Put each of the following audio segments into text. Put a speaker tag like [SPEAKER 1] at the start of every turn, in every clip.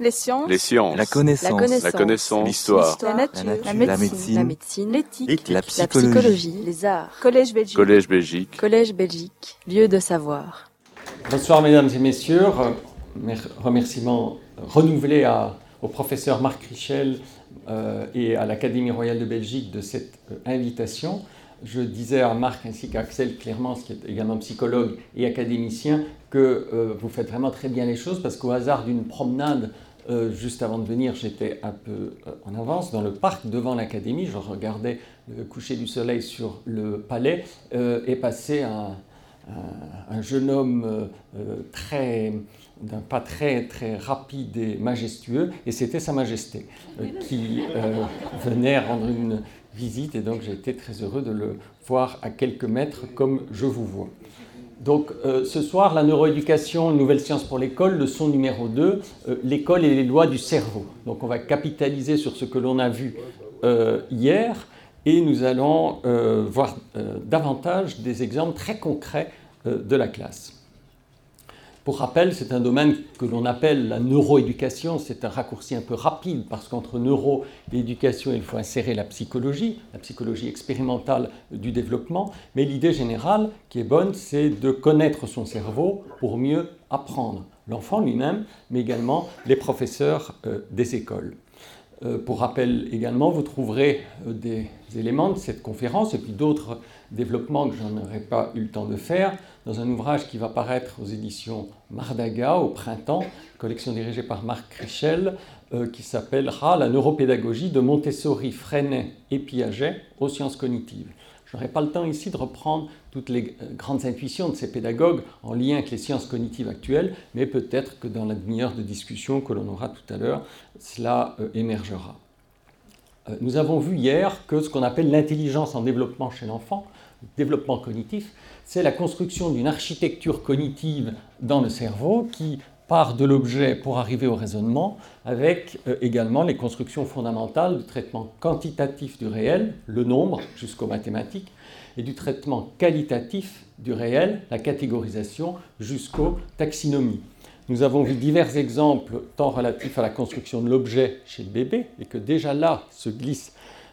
[SPEAKER 1] Les sciences.
[SPEAKER 2] Les sciences.
[SPEAKER 3] La connaissance.
[SPEAKER 1] La connaissance.
[SPEAKER 2] L'histoire.
[SPEAKER 1] La nature.
[SPEAKER 3] La
[SPEAKER 1] La
[SPEAKER 3] nature.
[SPEAKER 1] médecine.
[SPEAKER 3] La
[SPEAKER 1] médecine. L'éthique.
[SPEAKER 3] La
[SPEAKER 1] La
[SPEAKER 3] psychologie.
[SPEAKER 1] Les arts. Collège Belgique.
[SPEAKER 2] Collège Belgique.
[SPEAKER 1] Collège Belgique. Lieu de savoir.
[SPEAKER 4] Bonsoir mesdames et messieurs. Re- mer- Remerciements renouvelés à- au professeur Marc Richel euh, et à l'Académie royale de Belgique de cette euh, invitation. Je disais à Marc ainsi qu'à Axel Clermans, qui est également psychologue et académicien, que euh, vous faites vraiment très bien les choses parce qu'au hasard d'une promenade euh, juste avant de venir, j'étais un peu euh, en avance dans le parc devant l'académie. Je regardais le coucher du soleil sur le palais euh, et passé un, un- un jeune homme très d'un pas très très rapide et majestueux, et c'était Sa Majesté qui venait rendre une visite, et donc j'ai été très heureux de le voir à quelques mètres comme je vous vois. Donc euh, ce soir, la neuroéducation, une nouvelle science pour l'école, leçon numéro 2, euh, l'école et les lois du cerveau. Donc on va capitaliser sur ce que l'on a vu euh, hier, et nous allons voir davantage des exemples très concrets de la classe. Pour rappel, c'est un domaine que l'on appelle la neuroéducation. C'est un raccourci un peu rapide parce qu'entre neuro et éducation, il faut insérer la psychologie, la psychologie expérimentale du développement. Mais l'idée générale qui est bonne, c'est de connaître son cerveau pour mieux apprendre. L'enfant lui-même, mais également les professeurs euh, des écoles. Euh, pour rappel également, vous trouverez euh, des éléments de cette conférence et puis d'autres développements que je n'aurais pas eu le temps de faire dans un ouvrage qui va paraître aux éditions Mardaga au printemps, collection dirigée par Marc Richel, euh, qui s'appellera La neuropédagogie de Montessori, Freinet et Piaget aux sciences cognitives. Je n'aurai pas le temps ici de reprendre toutes les euh, grandes intuitions de ces pédagogues en lien avec les sciences cognitives actuelles, mais peut-être que dans la demi-heure de discussion que l'on aura tout à l'heure, cela euh, émergera. Nous avons vu hier que ce qu'on appelle l'intelligence en développement chez l'enfant, le développement cognitif, c'est la construction d'une architecture cognitive dans le cerveau qui part de l'objet pour arriver au raisonnement, avec euh, également les constructions fondamentales du traitement quantitatif du réel, le nombre jusqu'aux mathématiques, et du traitement qualitatif du réel, la catégorisation, jusqu'aux taxonomies. Nous avons vu divers exemples, tant relatifs à la construction de l'objet chez le bébé, et que déjà là se glisse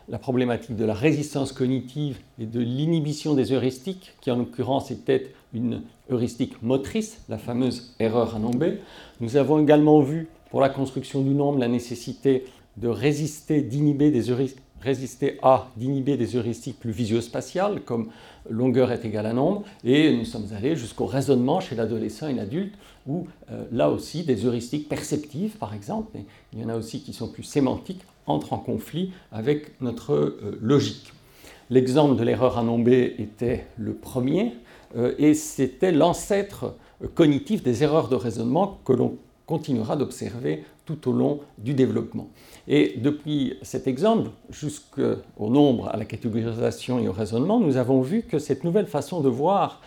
[SPEAKER 4] la problématique de la résistance cognitive et de l'inhibition des heuristiques, qui en l'occurrence était une heuristique motrice, la fameuse erreur à nommer. Nous avons également vu pour la construction du nombre la nécessité de résister, d'inhiber des heuristiques résister à d'inhiber des heuristiques plus visio-spatiales, comme longueur est égale à nombre, et nous sommes allés jusqu'au raisonnement chez l'adolescent et l'adulte, où euh, là aussi des heuristiques perceptives, par exemple, mais il y en a aussi qui sont plus sémantiques, entrent en conflit avec notre euh, logique. L'exemple de l'erreur à nommer était le premier, euh, et c'était l'ancêtre cognitif des erreurs de raisonnement que l'on continuera d'observer tout au long du développement. Et depuis cet exemple jusqu'au nombre, à la catégorisation et au raisonnement, nous avons vu que cette nouvelle façon de voir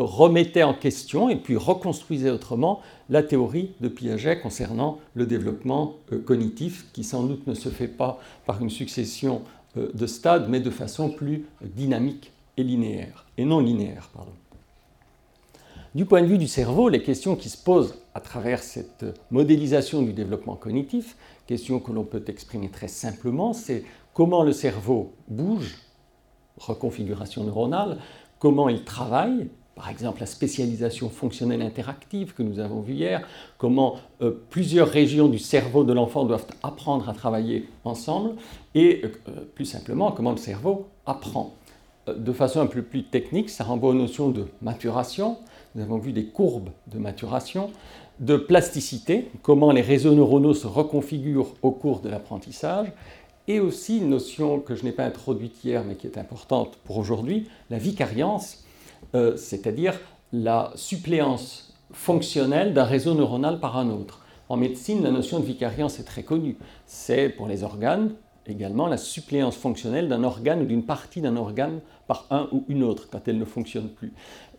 [SPEAKER 4] remettait en question et puis reconstruisait autrement la théorie de Piaget concernant le développement euh, cognitif, qui sans doute ne se fait pas par une succession euh, de stades, mais de façon plus dynamique et linéaire, et non linéaire, pardon. Du point de vue du cerveau, les questions qui se posent à travers cette modélisation du développement cognitif, questions que l'on peut exprimer très simplement, c'est comment le cerveau bouge, reconfiguration neuronale, comment il travaille, par exemple la spécialisation fonctionnelle interactive que nous avons vu hier, comment euh, plusieurs régions du cerveau de l'enfant doivent apprendre à travailler ensemble, et euh, plus simplement comment le cerveau apprend. Euh, de façon un peu plus technique, ça renvoie aux notions de maturation, nous avons vu des courbes de maturation, de plasticité, comment les réseaux neuronaux se reconfigurent au cours de l'apprentissage, et aussi une notion que je n'ai pas introduite hier mais qui est importante pour aujourd'hui, la vicariance, euh, c'est-à-dire la suppléance fonctionnelle d'un réseau neuronal par un autre. En médecine, la notion de vicariance est très connue. C'est pour les organes également la suppléance fonctionnelle d'un organe ou d'une partie d'un organe par un ou une autre quand elle ne fonctionne plus.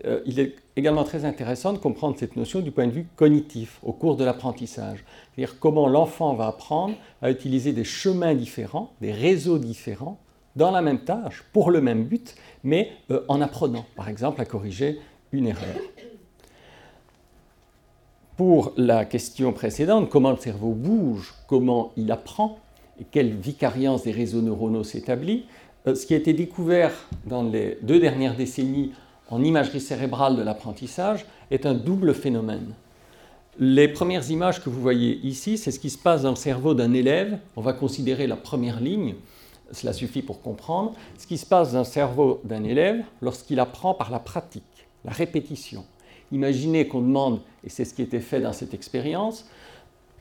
[SPEAKER 4] Euh, il est également très intéressant de comprendre cette notion du point de vue cognitif au cours de l'apprentissage. C'est-à-dire comment l'enfant va apprendre à utiliser des chemins différents, des réseaux différents, dans la même tâche, pour le même but, mais euh, en apprenant, par exemple, à corriger une erreur. pour la question précédente, comment le cerveau bouge, comment il apprend et quelle vicariance des réseaux neuronaux s'établit, euh, ce qui a été découvert dans les deux dernières décennies en imagerie cérébrale de l'apprentissage est un double phénomène. Les premières images que vous voyez ici, c'est ce qui se passe dans le cerveau d'un élève. On va considérer la première ligne, cela suffit pour comprendre. Ce qui se passe dans le cerveau d'un élève lorsqu'il apprend par la pratique, la répétition. Imaginez qu'on demande, et c'est ce qui était fait dans cette expérience,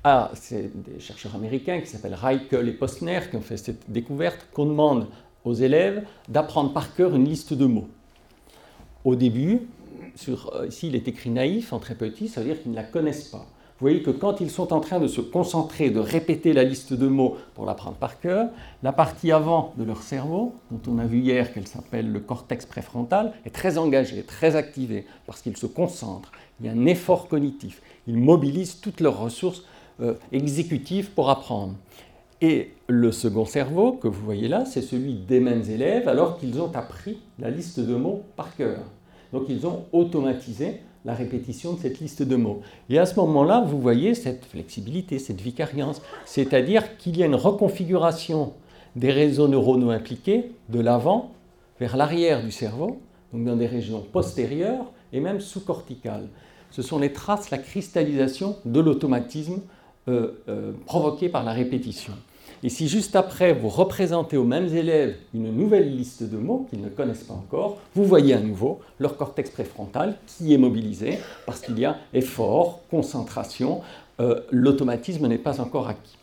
[SPEAKER 4] à des chercheurs américains qui s'appellent Reichel et Postner qui ont fait cette découverte, qu'on demande aux élèves d'apprendre par cœur une liste de mots. Au début, sur, euh, ici il est écrit naïf en très petit, ça veut dire qu'ils ne la connaissent pas. Vous voyez que quand ils sont en train de se concentrer, de répéter la liste de mots pour l'apprendre par cœur, la partie avant de leur cerveau, dont on a vu hier qu'elle s'appelle le cortex préfrontal, est très engagée, très activée, parce qu'ils se concentrent. Il y a un effort cognitif. Ils mobilisent toutes leurs ressources euh, exécutives pour apprendre. Et le second cerveau, que vous voyez là, c'est celui des mêmes élèves, alors qu'ils ont appris la liste de mots par cœur. Donc ils ont automatisé la répétition de cette liste de mots. Et à ce moment-là, vous voyez cette flexibilité, cette vicariance, c'est-à-dire qu'il y a une reconfiguration des réseaux neuronaux impliqués de l'avant vers l'arrière du cerveau, donc dans des régions postérieures et même sous-corticales. Ce sont les traces, la cristallisation de l'automatisme euh, euh, provoqué par la répétition. Et si juste après, vous représentez aux mêmes élèves une nouvelle liste de mots qu'ils ne connaissent pas encore, vous voyez à nouveau leur cortex préfrontal qui est mobilisé parce qu'il y a effort, concentration, euh, l'automatisme n'est pas encore acquis.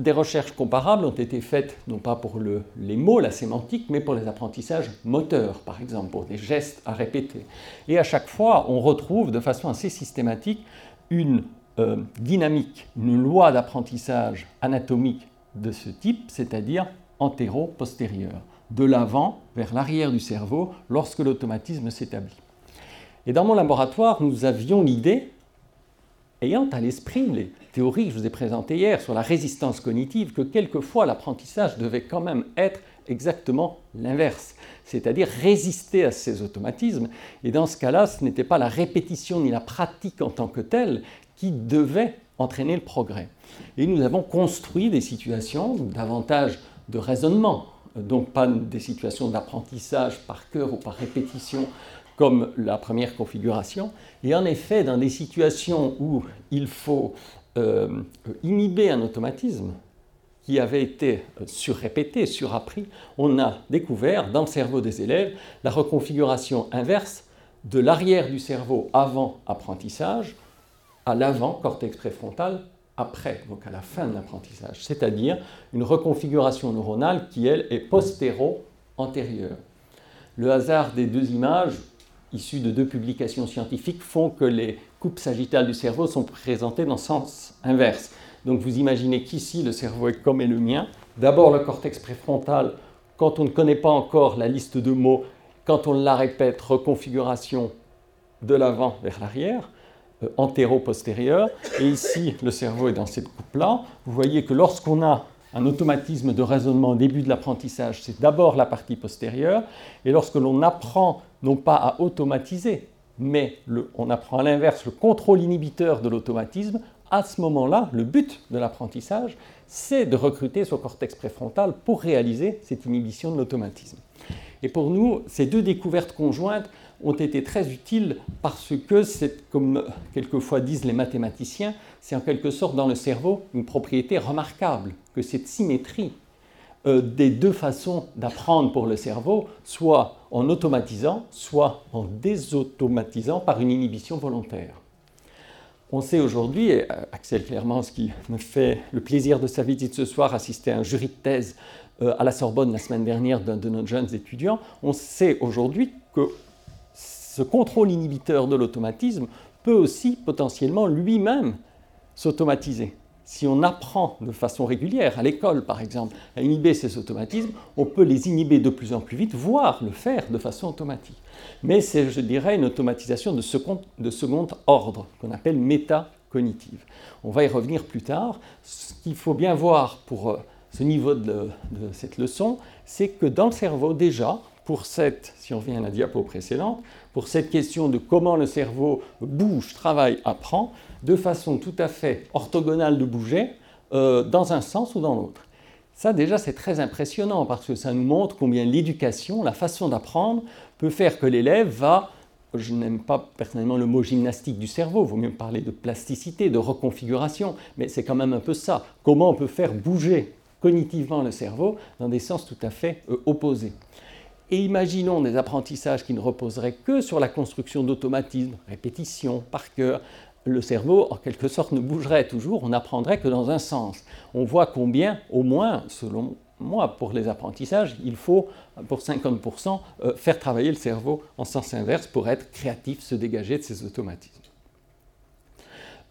[SPEAKER 4] Des recherches comparables ont été faites, non pas pour les mots, la sémantique, mais pour les apprentissages moteurs, par exemple, pour des gestes à répéter. Et à chaque fois, on retrouve de façon assez systématique une euh, dynamique, une loi d'apprentissage anatomique de ce type, c'est-à-dire antéro-postérieur, de l'avant vers l'arrière du cerveau lorsque l'automatisme s'établit. Et dans mon laboratoire, nous avions l'idée, ayant à l'esprit les théories que je vous ai présentées hier sur la résistance cognitive, que quelquefois l'apprentissage devait quand même être exactement l'inverse, c'est-à-dire résister à ces automatismes. Et dans ce cas-là, ce n'était pas la répétition ni la pratique en tant que telle qui devait entraîner le progrès. Et nous avons construit des situations davantage de raisonnement, donc pas des situations d'apprentissage par cœur ou par répétition comme la première configuration. Et en effet, dans des situations où il faut euh, inhiber un automatisme qui avait été surrépété, surappris, on a découvert dans le cerveau des élèves la reconfiguration inverse de l'arrière du cerveau avant apprentissage à l'avant, cortex préfrontal, après, donc à la fin de l'apprentissage, c'est-à-dire une reconfiguration neuronale qui, elle, est postéro-antérieure. Le hasard des deux images, issues de deux publications scientifiques, font que les coupes sagittales du cerveau sont présentées dans le sens inverse. Donc vous imaginez qu'ici, le cerveau est comme est le mien. D'abord le cortex préfrontal, quand on ne connaît pas encore la liste de mots, quand on la répète, reconfiguration de l'avant vers l'arrière. Euh, antéro-postérieur. Et ici, le cerveau est dans cette coupe-là. Vous voyez que lorsqu'on a un automatisme de raisonnement au début de l'apprentissage, c'est d'abord la partie postérieure. Et lorsque l'on apprend non pas à automatiser, mais on apprend à l'inverse le contrôle inhibiteur de l'automatisme, à ce moment-là, le but de l'apprentissage, c'est de recruter son cortex préfrontal pour réaliser cette inhibition de l'automatisme. Et pour nous, ces deux découvertes conjointes ont été très utiles parce que c'est, comme quelquefois disent les mathématiciens, c'est en quelque sorte dans le cerveau une propriété remarquable, que cette symétrie euh, des deux façons d'apprendre pour le cerveau, soit en automatisant, soit en désautomatisant par une inhibition volontaire. On sait aujourd'hui, et euh, Axel Clermont, ce qui me fait le plaisir de sa visite ce soir, assister à un jury de thèse euh, à la Sorbonne la semaine dernière d'un de nos jeunes étudiants, on sait aujourd'hui que ce contrôle inhibiteur de l'automatisme peut aussi potentiellement lui-même s'automatiser. Si on apprend de façon régulière, à l'école par exemple, à inhiber ces automatismes, on peut les inhiber de plus en plus vite, voire le faire de façon automatique. Mais c'est, je dirais, une automatisation de second, ordre, qu'on appelle métacognitive. On va y revenir plus tard. Ce qu'il faut bien voir pour euh, ce niveau de, de cette leçon, c'est que dans le cerveau, déjà, pour cette, si on revient à la diapo précédente, pour cette question de comment le cerveau bouge, travaille, apprend, de façon tout à fait orthogonale de bouger, euh, dans un sens ou dans l'autre. Ça déjà c'est très impressionnant parce que ça nous montre combien l'éducation, la façon d'apprendre, peut faire que l'élève va je n'aime pas personnellement le mot gymnastique du cerveau, il vaut mieux parler de plasticité, de reconfiguration, mais c'est quand même un peu ça. Comment on peut faire bouger cognitivement le cerveau dans des sens tout à fait euh, opposés. Et imaginons des apprentissages qui ne reposeraient que sur la construction d'automatismes, répétition, par cœur. Le cerveau, en quelque sorte, ne bougerait toujours, on n'apprendrait que dans un sens. On voit combien, au moins, selon moi, pour les apprentissages, il faut, pour 50%, euh, faire travailler le cerveau en sens inverse pour être créatif, se dégager de ces automatismes.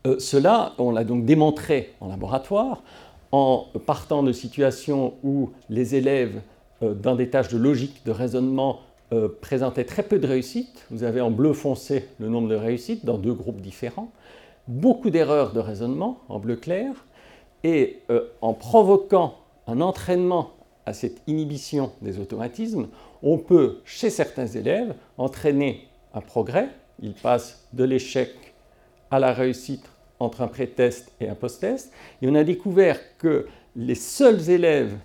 [SPEAKER 4] Euh, cela, on l'a donc démontré en laboratoire, en partant de situations où les élèves, dans des tâches de logique, de raisonnement, présentaient très peu de réussite. Vous avez en bleu foncé le nombre de réussites dans deux groupes différents. Beaucoup d'erreurs de raisonnement en bleu clair. Et en provoquant un entraînement à cette inhibition des automatismes, on peut, chez certains élèves, entraîner un progrès. Ils passent de l'échec à la réussite entre un pré-test et un post-test. Et on a découvert que les seuls élèves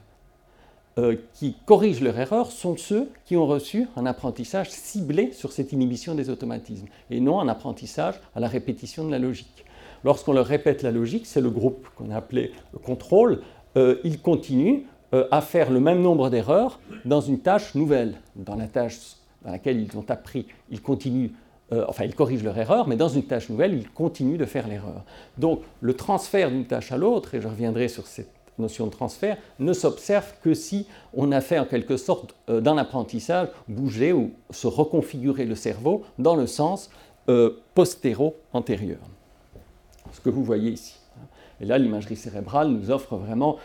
[SPEAKER 4] euh, qui corrigent leur erreur sont ceux qui ont reçu un apprentissage ciblé sur cette inhibition des automatismes, et non un apprentissage à la répétition de la logique. Lorsqu'on leur répète la logique, c'est le groupe qu'on a appelé le contrôle, euh, ils continuent euh, à faire le même nombre d'erreurs dans une tâche nouvelle. Dans la tâche dans laquelle ils ont appris, ils continuent, euh, enfin ils corrigent leur erreur, mais dans une tâche nouvelle, ils continuent de faire l'erreur. Donc le transfert d'une tâche à l'autre, et je reviendrai sur cette notion de transfert, ne s'observe que si on a fait en quelque sorte dans l'apprentissage bouger ou se reconfigurer le cerveau dans le sens postéro-antérieur. Ce que vous voyez ici. Et là, l'imagerie cérébrale nous offre vraiment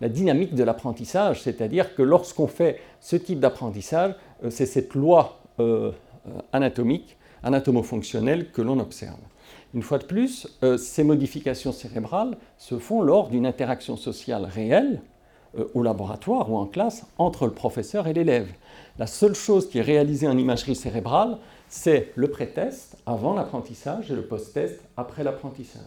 [SPEAKER 4] la dynamique de l'apprentissage, c'est-à-dire que lorsqu'on fait ce type d'apprentissage, euh, c'est cette loi euh, anatomique, anatomo-fonctionnelle que l'on observe. Une fois de plus, euh, ces modifications cérébrales se font lors d'une interaction sociale réelle, au laboratoire ou en classe, entre le professeur et l'élève. La seule chose qui est réalisée en imagerie cérébrale, c'est le pré-test avant l'apprentissage et le post-test après l'apprentissage.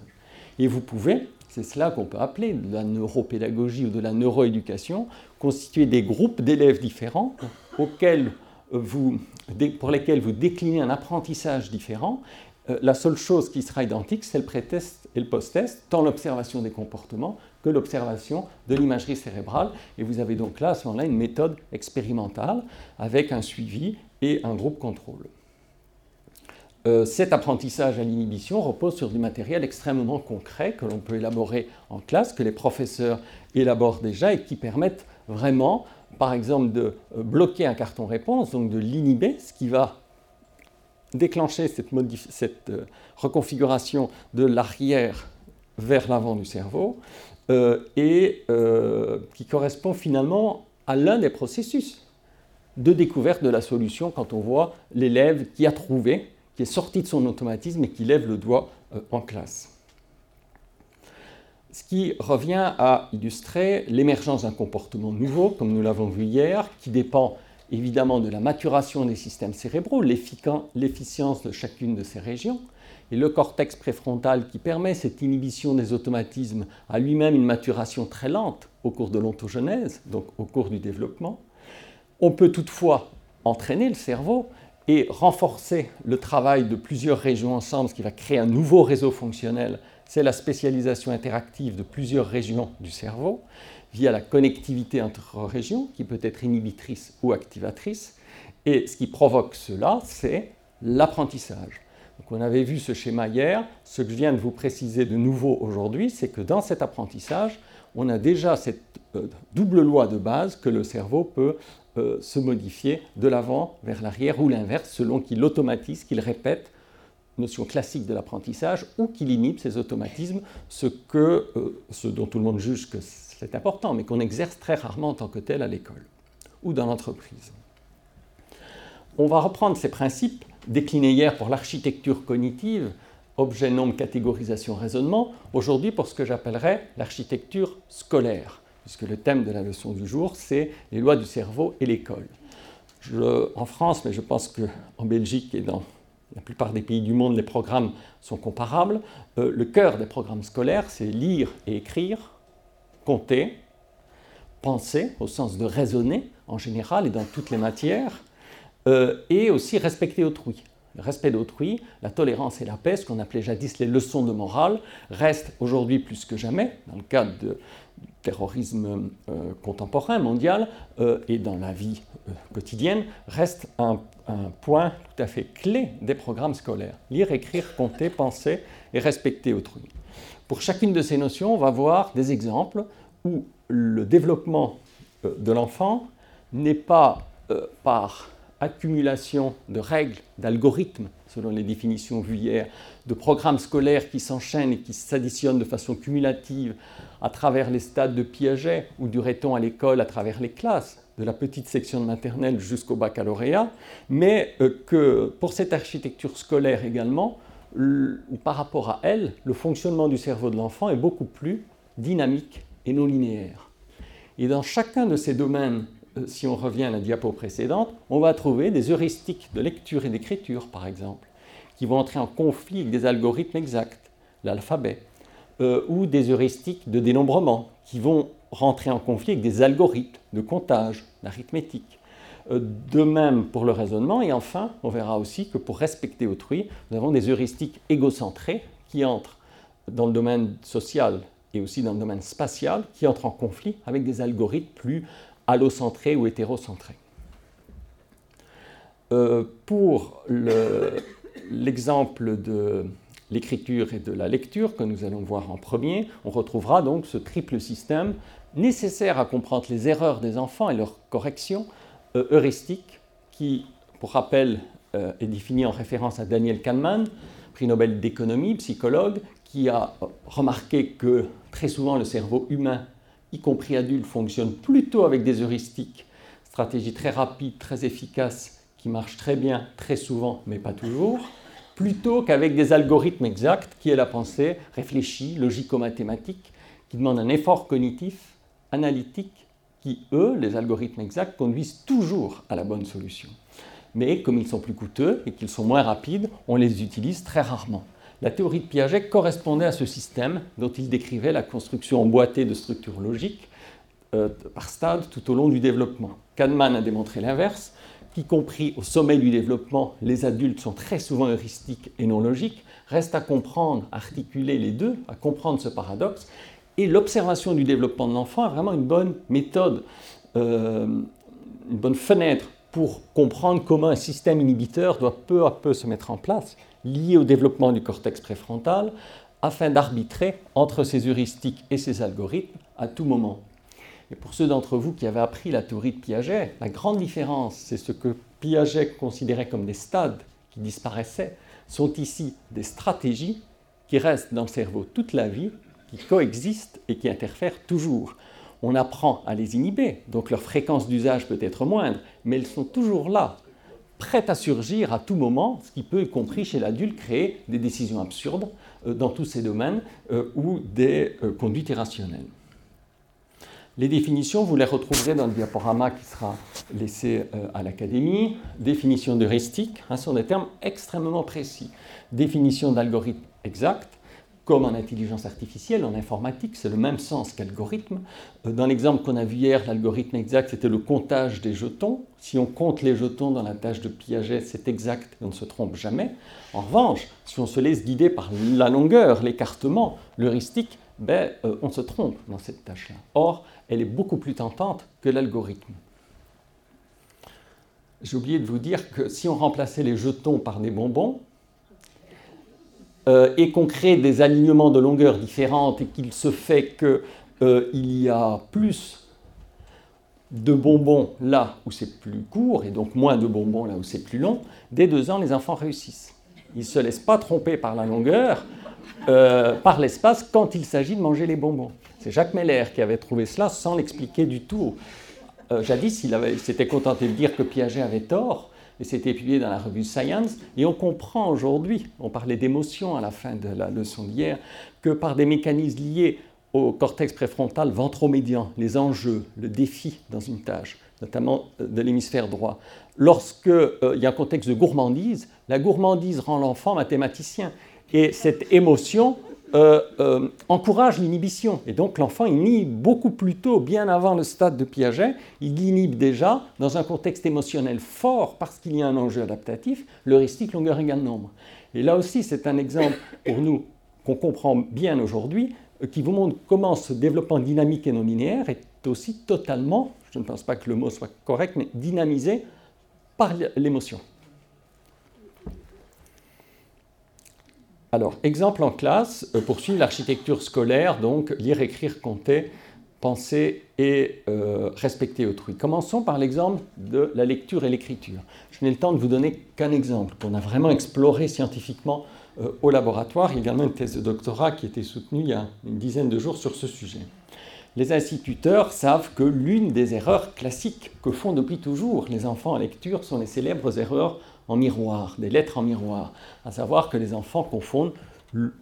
[SPEAKER 4] Et vous pouvez, c'est cela qu'on peut appeler de la neuropédagogie ou de la neuroéducation, constituer des groupes d'élèves différents auxquels pour lesquels vous déclinez un apprentissage différent. Euh, la seule chose qui sera identique, c'est le pré-test et le post-test, tant l'observation des comportements que l'observation de l'imagerie cérébrale. Et vous avez donc là, à ce moment-là, une méthode expérimentale avec un suivi et un groupe contrôle. Euh, cet apprentissage à l'inhibition repose sur du matériel extrêmement concret que l'on peut élaborer en classe, que les professeurs élaborent déjà et qui permettent vraiment, par exemple, de euh, bloquer un carton réponse, donc de l'inhiber, ce qui va déclencher cette, euh, reconfiguration de l'arrière vers l'avant du cerveau et qui correspond finalement à l'un des processus de découverte de la solution quand on voit l'élève qui a trouvé qui est sorti de son automatisme et qui lève le doigt euh, en classe. Ce qui revient à illustrer l'émergence d'un comportement nouveau, comme nous l'avons vu hier, qui dépend évidemment de la maturation des systèmes cérébraux, l'efficience de chacune de ces régions, et le cortex préfrontal qui permet cette inhibition des automatismes a lui-même une maturation très lente au cours de l'ontogenèse, donc au cours du développement. On peut toutefois entraîner le cerveau et renforcer le travail de plusieurs régions ensemble, ce qui va créer un nouveau réseau fonctionnel, c'est la spécialisation interactive de plusieurs régions du cerveau via la connectivité entre régions, qui peut être inhibitrice ou activatrice. Et ce qui provoque cela, c'est l'apprentissage. Donc on avait vu ce schéma hier. Ce que je viens de vous préciser de nouveau aujourd'hui, c'est que dans cet apprentissage, on a déjà cette euh, double loi de base que le cerveau peut euh, se modifier de l'avant vers l'arrière ou l'inverse, selon qu'il automatise, qu'il répète, notion classique de l'apprentissage, ou qu'il inhibe ces automatismes, ce, que, euh, ce dont tout le monde juge que c'est important, mais qu'on exerce très rarement en tant que tel à l'école ou dans l'entreprise. On va reprendre ces principes déclinés hier pour l'architecture cognitive, objet, nombre, catégorisation, raisonnement, aujourd'hui pour ce que j'appellerais l'architecture scolaire puisque le thème de la leçon du jour, c'est les lois du cerveau et l'école. en France, mais je pense qu'en Belgique et dans la plupart des pays du monde, les programmes sont comparables. Euh, le cœur des programmes scolaires, c'est lire et écrire, compter, penser au sens de raisonner en général et dans toutes les matières, euh, et aussi respecter autrui. Le respect d'autrui, la tolérance et la paix, ce qu'on appelait jadis les leçons de morale, restent aujourd'hui plus que jamais, dans le cadre du terrorisme euh, contemporain, mondial, euh, et dans la vie quotidienne, reste un, un, point tout à fait clé des programmes scolaires. Lire, écrire, compter, penser et respecter autrui. Pour chacune de ces notions, on va voir des exemples où le développement de l'enfant n'est pas par accumulation de règles, d'algorithmes, selon les définitions vues hier, de programmes scolaires qui s'enchaînent et qui s'additionnent de façon cumulative à travers les stades de Piaget, ou durait-on à l'école à travers les classes, de la petite section de maternelle jusqu'au baccalauréat, mais euh, que pour cette architecture scolaire également, par rapport à elle, le fonctionnement du cerveau de l'enfant est beaucoup plus dynamique et non linéaire. Et dans chacun de ces domaines si on revient à la diapo précédente, on va trouver des heuristiques de lecture et d'écriture, par exemple, qui vont entrer en conflit avec des algorithmes exacts, l'alphabet, euh, ou des heuristiques de dénombrement, qui vont rentrer en conflit avec des algorithmes de comptage, d'arithmétique. Euh, de même pour le raisonnement, et enfin, on verra aussi que pour respecter autrui, nous avons des heuristiques égocentrées qui entrent dans le domaine social et aussi dans le domaine spatial, qui entrent en conflit avec des algorithmes plus allocentré ou hétérocentré. Euh, pour l'exemple de l'écriture et de la lecture que nous allons voir en premier, on retrouvera donc ce triple système nécessaire à comprendre les erreurs des enfants et leurs corrections euh, heuristiques qui, pour rappel, euh, est défini en référence à Daniel Kahneman, prix Nobel d'économie, psychologue, qui a remarqué que très souvent le cerveau humain y compris adultes, fonctionnent plutôt avec des heuristiques, stratégies très rapides, très efficaces, qui marchent très bien, très souvent, mais pas toujours, plutôt qu'avec des algorithmes exacts, qui est la pensée réfléchie, logico-mathématique, qui demandent un effort cognitif, analytique, qui, eux, les algorithmes exacts, conduisent toujours à la bonne solution. Mais comme ils sont plus coûteux et qu'ils sont moins rapides, on les utilise très rarement. La théorie de Piaget correspondait à ce système dont il décrivait la construction emboîtée de structures logiques euh, par stade tout au long du développement. Kahneman a démontré l'inverse, qu'y compris au sommet du développement, les adultes sont très souvent heuristiques et non logiques. Reste à comprendre, articuler les deux, à comprendre ce paradoxe. Et l'observation du développement de l'enfant est vraiment une bonne méthode, euh, une bonne fenêtre pour comprendre comment un système inhibiteur doit peu à peu se mettre en place liés au développement du cortex préfrontal afin d'arbitrer entre ces heuristiques et ces algorithmes à tout moment. Et pour ceux d'entre vous qui avaient appris la théorie de Piaget, la grande différence, c'est ce que Piaget considérait comme des stades qui disparaissaient, sont ici des stratégies qui restent dans le cerveau toute la vie, qui coexistent et qui interfèrent toujours. On apprend à les inhiber, donc leur fréquence d'usage peut être moindre, mais elles sont toujours là, prête à surgir à tout moment, ce qui peut, y compris chez l'adulte, créer des décisions absurdes euh, dans tous ces domaines euh, ou des euh, conduites irrationnelles. Les définitions, vous les retrouverez dans le diaporama qui sera laissé à l'Académie. Définition d'heuristique, hein, sont des termes extrêmement précis. Définition d'algorithme exact, comme en intelligence artificielle, en informatique, c'est le même sens qu'algorithme. Euh, dans l'exemple qu'on a vu hier, l'algorithme exact, c'était le comptage des jetons. Si on compte les jetons dans la tâche de Piaget, c'est exact on ne se trompe jamais. En revanche, si on se laisse guider par la longueur, l'écartement, l'heuristique, ben, euh, on se trompe dans cette tâche-là. Or, elle est beaucoup plus tentante que l'algorithme. J'ai oublié de vous dire que si on remplaçait les jetons par des bonbons, euh, et qu'on crée des alignements de longueur différentes et qu'il se fait qu'il euh, y a plus de bonbons là où c'est plus court et donc moins de bonbons là où c'est plus long, dès deux ans, les enfants réussissent. Ils ne se laissent pas tromper par la longueur, euh, par l'espace, quand il s'agit de manger les bonbons. C'est Jacques Meller qui avait trouvé cela sans l'expliquer du tout. jadis, il, il s'était contenté de dire que Piaget avait tort, et c'était publié dans la revue Science. Et on comprend aujourd'hui, on parlait d'émotion à la fin de la leçon d'hier, que par des mécanismes liés au cortex préfrontal ventromédian, les enjeux, le défi dans une tâche, notamment euh, de l'hémisphère droit. Lorsqu'il euh, y a un contexte de gourmandise, la gourmandise rend l'enfant mathématicien. Et cette émotion euh, encourage l'inhibition. Et donc l'enfant inhibe beaucoup plus tôt, bien avant le stade de Piaget, il inhibe déjà dans un contexte émotionnel fort parce qu'il y a un enjeu adaptatif, l'heuristique longueur égale nombre. Et là aussi, c'est un exemple pour nous qu'on comprend bien aujourd'hui, qui vous montre comment ce développement dynamique et non linéaire est aussi totalement, je ne pense pas que le mot soit correct, mais dynamisé par l'émotion. Alors, exemple en classe, euh, poursuivre l'architecture scolaire, donc lire, écrire, compter, penser et euh, respecter autrui. Commençons par l'exemple de la lecture et l'écriture. Je n'ai le temps de vous donner qu'un exemple qu'on a vraiment exploré scientifiquement euh, au laboratoire. Il y a également une thèse de doctorat qui a été soutenue il y a une dizaine de jours sur ce sujet. Les instituteurs savent que l'une des erreurs classiques que font depuis toujours les enfants en lecture sont les célèbres erreurs en miroir, des lettres en miroir, à savoir que les enfants confondent,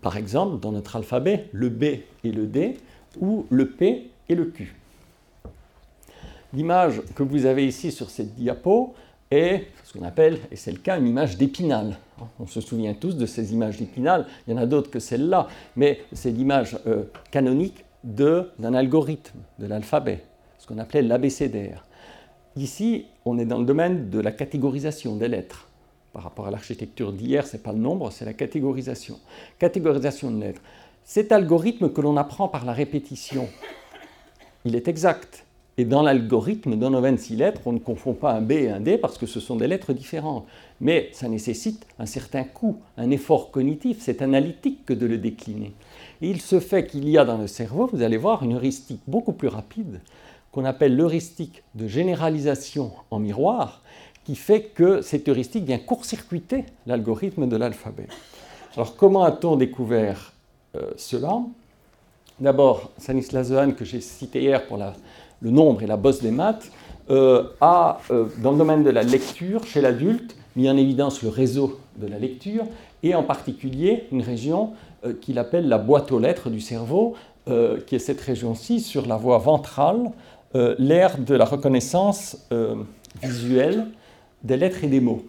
[SPEAKER 4] par exemple, dans notre alphabet, le B et le D, ou le P et le Q. L'image que vous avez ici sur cette diapo est ce qu'on appelle, et c'est le cas, une image d'épinal. On se souvient tous de ces images d'épinal, il y en a d'autres que celle-là, mais c'est l'image euh, canonique d'un algorithme, de l'alphabet, ce qu'on appelait l'abécédaire. Ici, on est dans le domaine de la catégorisation des lettres. Par rapport à l'architecture d'hier, ce n'est pas le nombre, c'est la catégorisation. Catégorisation de lettres. Cet algorithme que l'on apprend par la répétition, il est exact. Et dans l'algorithme dans nos 26 lettres, on ne confond pas un B et un D parce que ce sont des lettres différentes. Mais ça nécessite un certain coût, un effort cognitif, c'est analytique que de le décliner. Et il se fait qu'il y a dans le cerveau, vous allez voir, une heuristique beaucoup plus rapide qu'on appelle l'heuristique de généralisation en miroir, qui fait que cette heuristique vient court-circuiter l'algorithme de l'alphabet. Alors comment a-t-on découvert euh, cela? D'abord, Stanislas Dehaene, que j'ai cité hier pour le nombre et la bosse des maths, euh, a, euh, dans le domaine de la lecture, chez l'adulte, mis en évidence le réseau de la lecture et en particulier une région qu'il appelle la boîte aux lettres du cerveau, qui est cette région-ci sur la voie ventrale, l'ère de la reconnaissance visuelle des lettres et des mots.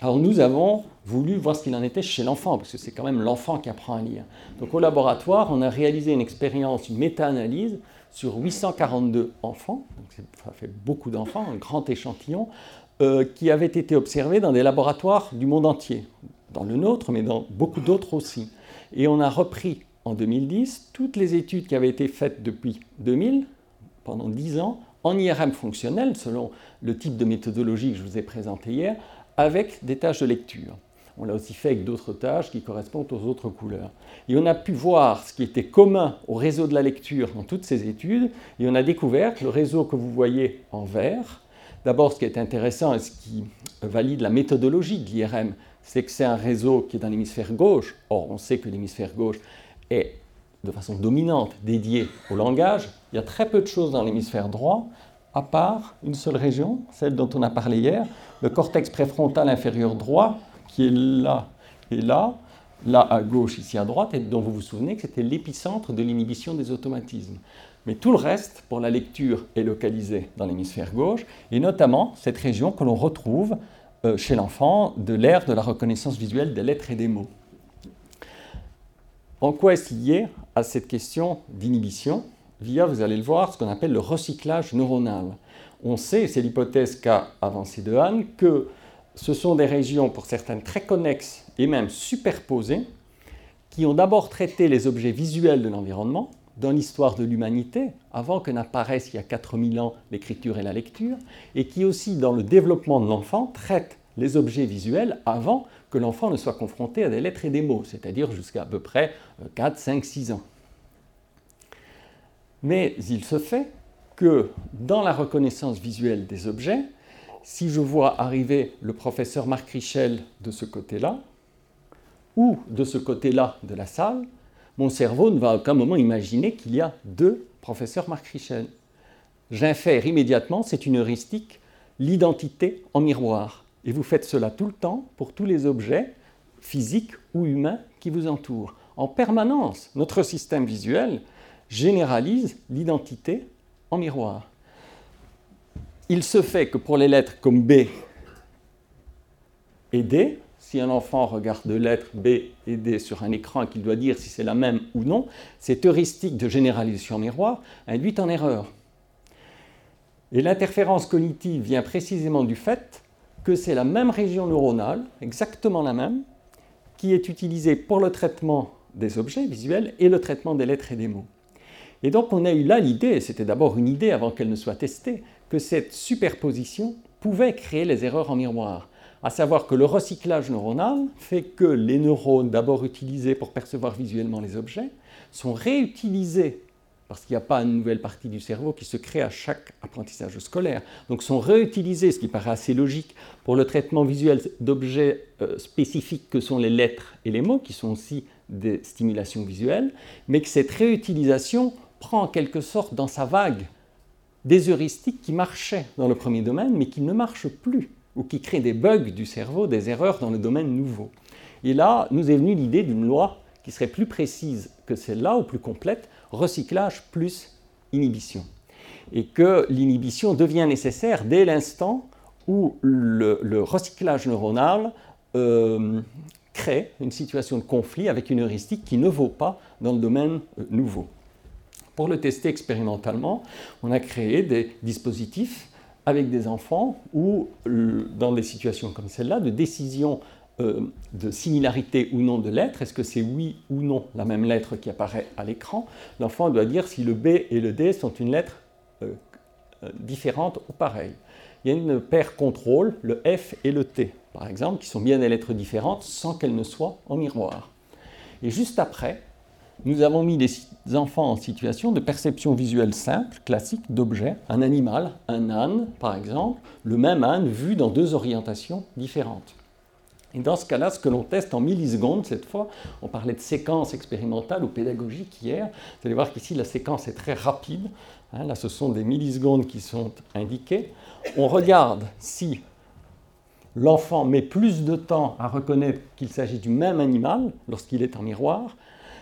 [SPEAKER 4] Alors nous avons voulu voir ce qu'il en était chez l'enfant, parce que c'est quand même l'enfant qui apprend à lire. Donc au laboratoire, on a réalisé une expérience, une méta-analyse sur 842 enfants, donc ça fait beaucoup d'enfants, un grand échantillon, euh, qui avaient été observés dans des laboratoires du monde entier, dans le nôtre, mais dans beaucoup d'autres aussi. Et on a repris en 2010 toutes les études qui avaient été faites depuis 2000, pendant 10 ans, en IRM fonctionnel, selon le type de méthodologie que je vous ai présenté hier, avec des tâches de lecture. On l'a aussi fait avec d'autres tâches qui correspondent aux autres couleurs. Et on a pu voir ce qui était commun au réseau de la lecture dans toutes ces études, et on a découvert que le réseau que vous voyez en vert, d'abord ce qui est intéressant et ce qui valide la méthodologie de l'IRM, c'est que c'est un réseau qui est dans l'hémisphère gauche. Or, on sait que l'hémisphère gauche est de façon dominante dédié au langage. Il y a très peu de choses dans l'hémisphère droit, à part une seule région, celle dont on a parlé hier, le cortex préfrontal inférieur droit, qui est là et là, là à gauche, ici à droite, et dont vous vous souvenez que c'était l'épicentre de l'inhibition des automatismes. Mais tout le reste, pour la lecture, est localisé dans l'hémisphère gauche, et notamment cette région que l'on retrouve euh, chez l'enfant de l'ère de la reconnaissance visuelle des lettres et des mots. En quoi est-ce lié à cette question d'inhibition via, vous allez le voir, ce qu'on appelle le recyclage neuronal. On sait, c'est l'hypothèse qu'a avancée de Han, que ce sont des régions, pour certaines très connexes et même superposées, qui ont d'abord traité les objets visuels de l'environnement dans l'histoire de l'humanité, avant que n'apparaissent il y a 4000 ans l'écriture et la lecture, et qui aussi, dans le développement de l'enfant, traitent les objets visuels avant que l'enfant ne soit confronté à des lettres et des mots, c'est-à-dire jusqu'à à peu près 4, 5, 6 ans. Mais il se fait que dans la reconnaissance visuelle des objets, si je vois arriver le professeur Marc Richel de ce côté-là, ou de ce côté-là de la salle, mon cerveau ne va à aucun moment imaginer qu'il y a deux professeurs Marc Richel. J'infère immédiatement, c'est une heuristique, l'identité en miroir. Et vous faites cela tout le temps pour tous les objets physiques ou humains qui vous entourent. En permanence, notre système visuel généralise l'identité en miroir. Il se fait que pour les lettres comme B et D, si un enfant regarde deux lettres B et D sur un écran et qu'il doit dire si c'est la même ou non, cette heuristique de généralisation miroir induit en erreur. Et l'interférence cognitive vient précisément du fait que c'est la même région neuronale, exactement la même, qui est utilisée pour le traitement des objets visuels et le traitement des lettres et des mots. Et donc on a eu là l'idée, c'était d'abord une idée avant qu'elle ne soit testée, que cette superposition pouvait créer les erreurs en miroir à savoir que le recyclage neuronal fait que les neurones d'abord utilisés pour percevoir visuellement les objets sont réutilisés parce qu'il n'y a pas une nouvelle partie du cerveau qui se crée à chaque apprentissage scolaire. Donc sont réutilisés, ce qui paraît assez logique, pour le traitement visuel d'objets euh, spécifiques que sont les lettres et les mots, qui sont aussi des stimulations visuelles, mais que cette réutilisation prend en quelque sorte dans sa vague des heuristiques qui marchaient dans le premier domaine, mais qui ne marchent plus ou qui crée des bugs du cerveau, des erreurs dans le domaine nouveau. Et là, nous est venue l'idée d'une loi qui serait plus précise que celle-là, ou plus complète, recyclage plus inhibition. Et que l'inhibition devient nécessaire dès l'instant où le, recyclage neuronal euh, crée une situation de conflit avec une heuristique qui ne vaut pas dans le domaine euh, nouveau. Pour le tester expérimentalement, on a créé des dispositifs avec des enfants ou dans des situations comme celle-là, de décision euh, de similarité ou non de lettres, est-ce que c'est oui ou non la même lettre qui apparaît à l'écran, l'enfant doit dire si le B et le D sont une lettre euh, euh, différente ou pareille. Il y a une paire contrôle, le F et le T, par exemple, qui sont bien des lettres différentes sans qu'elles ne soient en miroir. Et juste après, nous avons mis les enfants en situation de perception visuelle simple, classique, d'objets, un animal, un âne par exemple, le même âne vu dans deux orientations différentes. Et dans ce cas-là, ce que l'on teste en millisecondes, cette fois, on parlait de séquence expérimentale ou pédagogique hier, vous allez voir qu'ici la séquence est très rapide, hein, là ce sont des millisecondes qui sont indiquées. On regarde si l'enfant met plus de temps à reconnaître qu'il s'agit du même animal lorsqu'il est en miroir,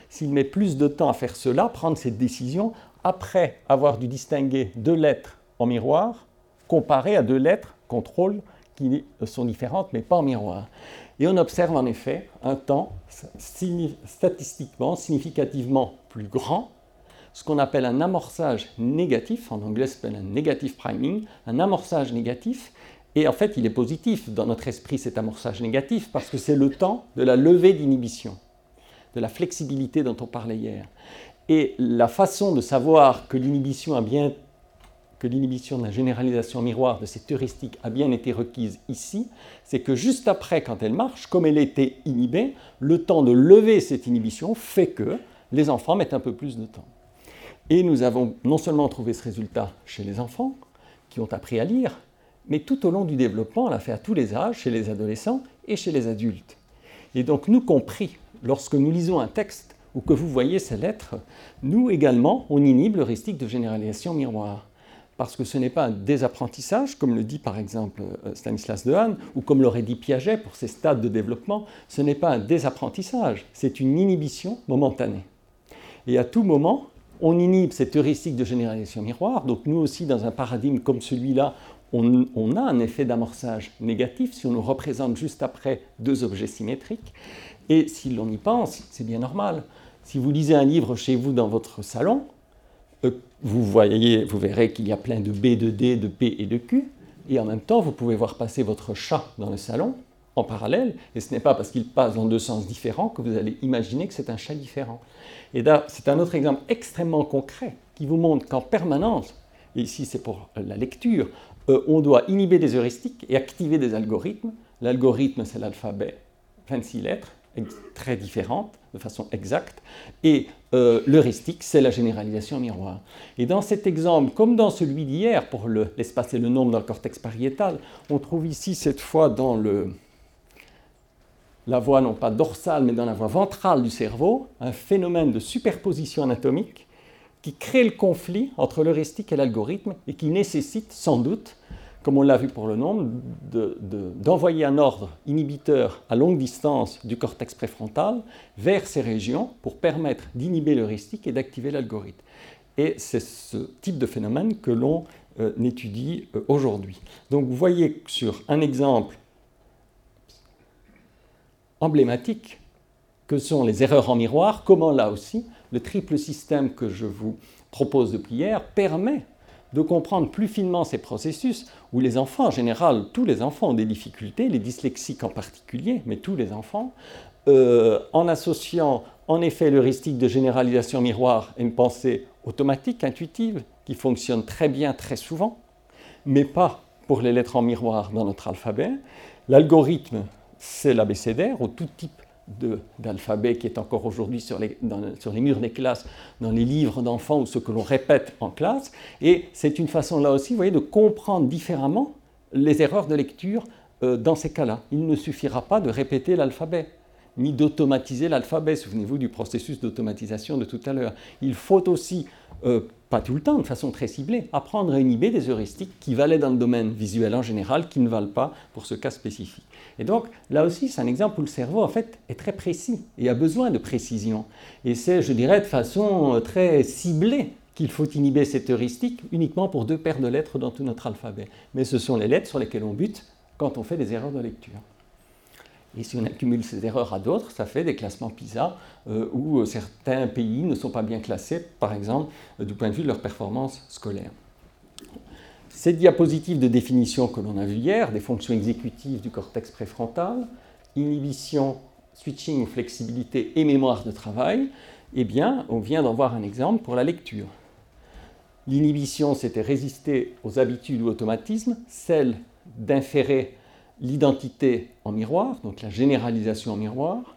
[SPEAKER 4] s'il met plus de temps à faire cela, prendre cette décision, après avoir dû distinguer deux lettres en miroir, comparé à deux lettres contrôle qui sont différentes mais pas en miroir. Et on observe en effet un temps statistiquement, significativement plus grand, ce qu'on appelle un amorçage négatif, en anglais s'appelle un negative priming, un amorçage négatif, et en fait il est positif dans notre esprit cet amorçage négatif parce que c'est le temps de la levée d'inhibition de la flexibilité dont on parlait hier. Et la façon de savoir que l'inhibition a bien que l'inhibition de la généralisation miroir de cette heuristique a bien été requise ici, c'est que juste après, quand elle marche, comme elle était inhibée, le temps de lever cette inhibition fait que les enfants mettent un peu plus de temps. Et nous avons non seulement trouvé ce résultat chez les enfants, qui ont appris à lire, mais tout au long du développement, on l'a fait à tous les âges, chez les adolescents et chez les adultes. Et donc, nous compris, lorsque nous lisons un texte ou que vous voyez ces lettres, nous également, on inhibe l'heuristique de généralisation miroir. Parce que ce n'est pas un désapprentissage, comme le dit par exemple euh, Stanislas Dehaene, ou comme l'aurait dit Piaget pour ses stades de développement, ce n'est pas un désapprentissage, c'est une inhibition momentanée. Et à tout moment, on inhibe cette heuristique de généralisation miroir, donc nous aussi dans un paradigme comme celui-là, on, on, a un effet d'amorçage négatif si on nous représente juste après deux objets symétriques, et si l'on y pense, c'est bien normal. Si vous lisez un livre chez vous dans votre salon, vous, voyez, vous verrez qu'il y a plein de B, de D, de P et de Q, et en même temps, vous pouvez voir passer votre chat dans le salon en parallèle, et ce n'est pas parce qu'il passe dans deux sens différents que vous allez imaginer que c'est un chat différent. Et là, c'est un autre exemple extrêmement concret qui vous montre qu'en permanence, et ici c'est pour la lecture, euh, on doit inhiber des heuristiques et activer des algorithmes. L'algorithme, c'est l'alphabet, 26 lettres, très différentes, de façon exacte, et euh, l'heuristique, c'est la généralisation miroir. Et dans cet exemple, comme dans celui d'hier, pour l'espace et le nombre dans le cortex pariétal, on trouve ici cette fois dans le, la voie non pas dorsale, mais dans la voie ventrale du cerveau, un phénomène de superposition anatomique qui crée le conflit entre l'heuristique et l'algorithme et qui nécessite sans doute comme on l'a vu pour le nombre, d'envoyer un ordre inhibiteur à longue distance du cortex préfrontal vers ces régions pour permettre d'inhiber l'heuristique et d'activer l'algorithme. Et c'est ce type de phénomène que l'on euh, étudie euh, aujourd'hui. Donc vous voyez sur un exemple emblématique que sont les erreurs en miroir, comment là aussi le triple système que je vous propose de prière permet de comprendre plus finement ces processus où les enfants, en général, tous les enfants ont des difficultés, les dyslexiques en particulier, mais tous les enfants, euh, en associant en effet l'heuristique de généralisation miroir et une pensée automatique, intuitive, qui fonctionne très bien très souvent, mais pas pour les lettres en miroir dans notre alphabet. L'algorithme, c'est l'abécédaire, ou tout type d'alphabet qui est encore aujourd'hui sur les, sur les, murs des classes, dans les livres d'enfants ou ce que l'on répète en classe. Et c'est une façon là aussi, vous voyez, de comprendre différemment les erreurs de lecture euh, dans ces cas-là. Il ne suffira pas de répéter l'alphabet ni d'automatiser l'alphabet. Souvenez-vous du processus d'automatisation de tout à l'heure. Il faut aussi, euh, pas tout le temps, de façon très ciblée, apprendre à inhiber des heuristiques qui valaient dans le domaine visuel en général, qui ne valent pas pour ce cas spécifique. Et donc, là aussi, c'est un exemple où le cerveau, en fait, est très précis et a besoin de précision. Et c'est, je dirais, de façon euh, très ciblée qu'il faut inhiber cette heuristique uniquement pour deux paires de lettres dans tout notre alphabet. Mais ce sont les lettres sur lesquelles on bute quand on fait des erreurs de lecture. Et si on accumule ces erreurs à d'autres, ça fait des classements PISA euh, où euh, certains pays ne sont pas bien classés, par exemple, euh, du point de vue de leur performance scolaire. Cette diapositive de définition que l'on a vue hier, des fonctions exécutives du cortex préfrontal, inhibition, switching, flexibilité et mémoire de travail, eh bien, on vient d'en voir un exemple pour la lecture. L'inhibition, c'était résister aux habitudes ou automatismes, celle d'inférer l'identité en miroir, donc la généralisation en miroir.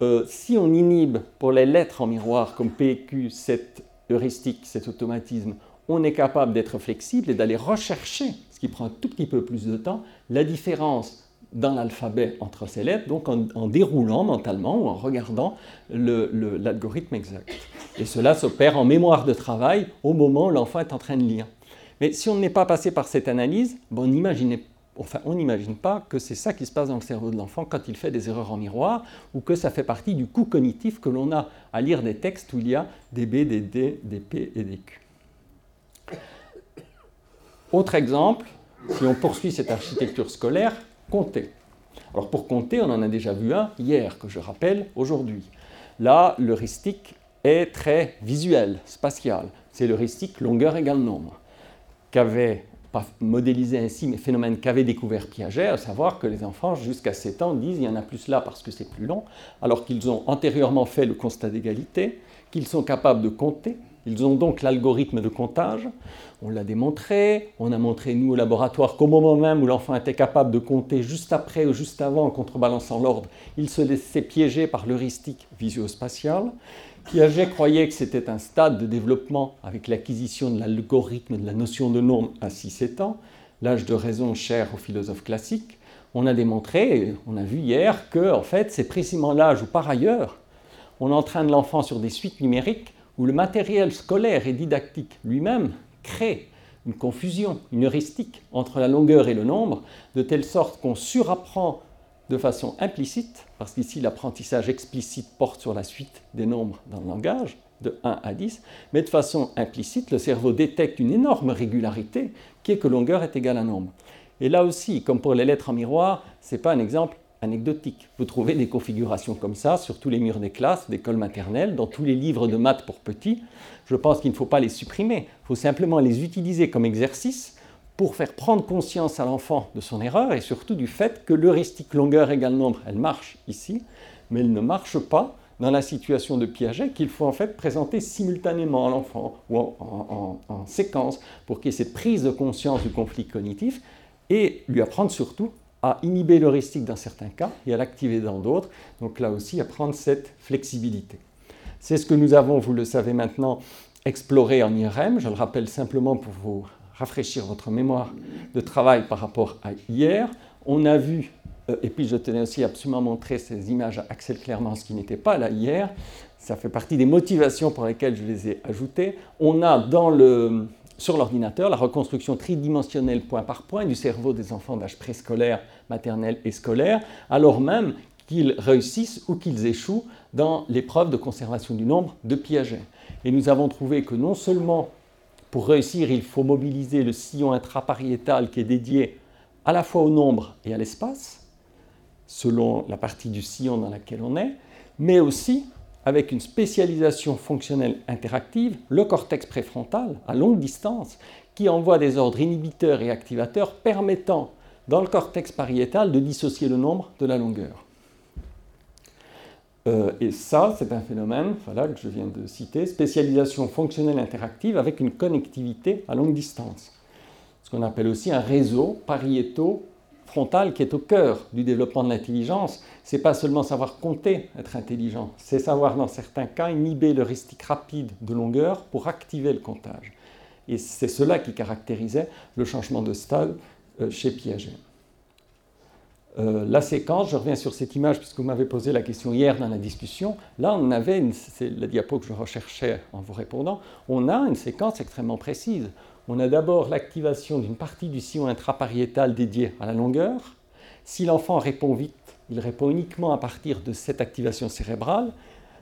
[SPEAKER 4] Euh, si on inhibe pour les lettres en miroir comme PQ cette heuristique, cet automatisme, on est capable d'être flexible et d'aller rechercher, ce qui prend un tout petit peu plus de temps, la différence dans l'alphabet entre ces lettres, donc en, déroulant mentalement ou en regardant l'algorithme exact. Et cela s'opère en mémoire de travail au moment où l'enfant est en train de lire. Mais si on n'est pas passé par cette analyse, bon, n'imaginez On n'imagine pas que c'est ça qui se passe dans le cerveau de l'enfant quand il fait des erreurs en miroir ou que ça fait partie du coût cognitif que l'on a à lire des textes où il y a des B, des D, des P et des Q. Autre exemple, si on poursuit cette architecture scolaire, compter. Alors pour compter, on en a déjà vu un hier, que je rappelle aujourd'hui. Là, l'heuristique est très visuel, spatial. C'est l'heuristique longueur égale nombre, qu'avait pas modéliser ainsi mes phénomènes qu'avait découvert Piaget, à savoir que les enfants jusqu'à 7 ans disent il y en a plus là parce que c'est plus long, alors qu'ils ont antérieurement fait le constat d'égalité, qu'ils sont capables de compter, ils ont donc l'algorithme de comptage. On l'a démontré, on a montré nous au laboratoire qu'au moment même où l'enfant était capable de compter juste après ou juste avant en contrebalançant l'ordre, il se laissait piéger par l'heuristique visio-spatiale. Piaget croyait que c'était un stade de développement avec l'acquisition de l'algorithme de la notion de nombre à 6-7 ans, l'âge de raison cher aux philosophes classiques. On a démontré, on a vu hier, que en fait, c'est précisément l'âge où, par ailleurs, on entraîne l'enfant sur des suites numériques où le matériel scolaire et didactique lui-même crée une confusion, une heuristique entre la longueur et le nombre, de telle sorte qu'on surapprend de façon implicite, parce qu'ici l'apprentissage explicite porte sur la suite des nombres dans le langage, de 1 à 10, mais de façon implicite, le cerveau détecte une énorme régularité qui est que longueur est égale à nombre. Et là aussi, comme pour les lettres en miroir, ce n'est pas un exemple anecdotique. Vous trouvez des configurations comme ça sur tous les murs des classes, d'école maternelle, dans tous les livres de maths pour petits. Je pense qu'il ne faut pas les supprimer, il faut simplement les utiliser comme exercice pour faire prendre conscience à l'enfant de son erreur et surtout du fait que l'heuristique longueur égale nombre, elle marche ici, mais elle ne marche pas dans la situation de Piaget qu'il faut en fait présenter simultanément à l'enfant ou en, en séquence pour qu'il y ait cette prise de conscience du conflit cognitif et lui apprendre surtout à inhiber l'heuristique dans certains cas et à l'activer dans d'autres. Donc là aussi, apprendre cette flexibilité. C'est ce que nous avons, vous le savez maintenant, exploré en IRM. Je le rappelle simplement pour vous rafraîchir votre mémoire de travail par rapport à hier. On a vu, euh, et puis je tenais aussi absolument à montrer ces images à Axel Clermont, ce qui n'était pas là hier. Ça fait partie des motivations pour lesquelles je les ai ajoutées. On a dans le sur l'ordinateur la reconstruction tridimensionnelle point par point du cerveau des enfants d'âge préscolaire, maternel et scolaire, alors même qu'ils réussissent ou qu'ils échouent dans l'épreuve de conservation du nombre de Piaget. Et nous avons trouvé que non seulement pour réussir, il faut mobiliser le sillon intrapariétal qui est dédié à la fois au nombre et à l'espace, selon la partie du sillon dans laquelle on est, mais aussi avec une spécialisation fonctionnelle interactive, le cortex préfrontal à longue distance, qui envoie des ordres inhibiteurs et activateurs permettant dans le cortex pariétal de dissocier le nombre de la longueur. Euh, et ça, c'est un phénomène voilà, que je viens de citer, spécialisation fonctionnelle interactive avec une connectivité à longue distance. Ce qu'on appelle aussi un réseau pariéto frontal qui est au cœur du développement de l'intelligence. Ce n'est pas seulement savoir compter, être intelligent, c'est savoir dans certains cas inhiber l'heuristique rapide de longueur pour activer le comptage. Et c'est cela qui caractérisait le changement de stade euh, chez Piaget. Euh, la séquence, je reviens sur cette image puisque vous m'avez posé la question hier dans la discussion. Là, on avait, c'est la diapo que je recherchais en vous répondant, on a une séquence extrêmement précise. On a d'abord l'activation d'une partie du sillon intrapariétal dédié à la longueur. Si l'enfant répond vite, il répond uniquement à partir de cette activation cérébrale.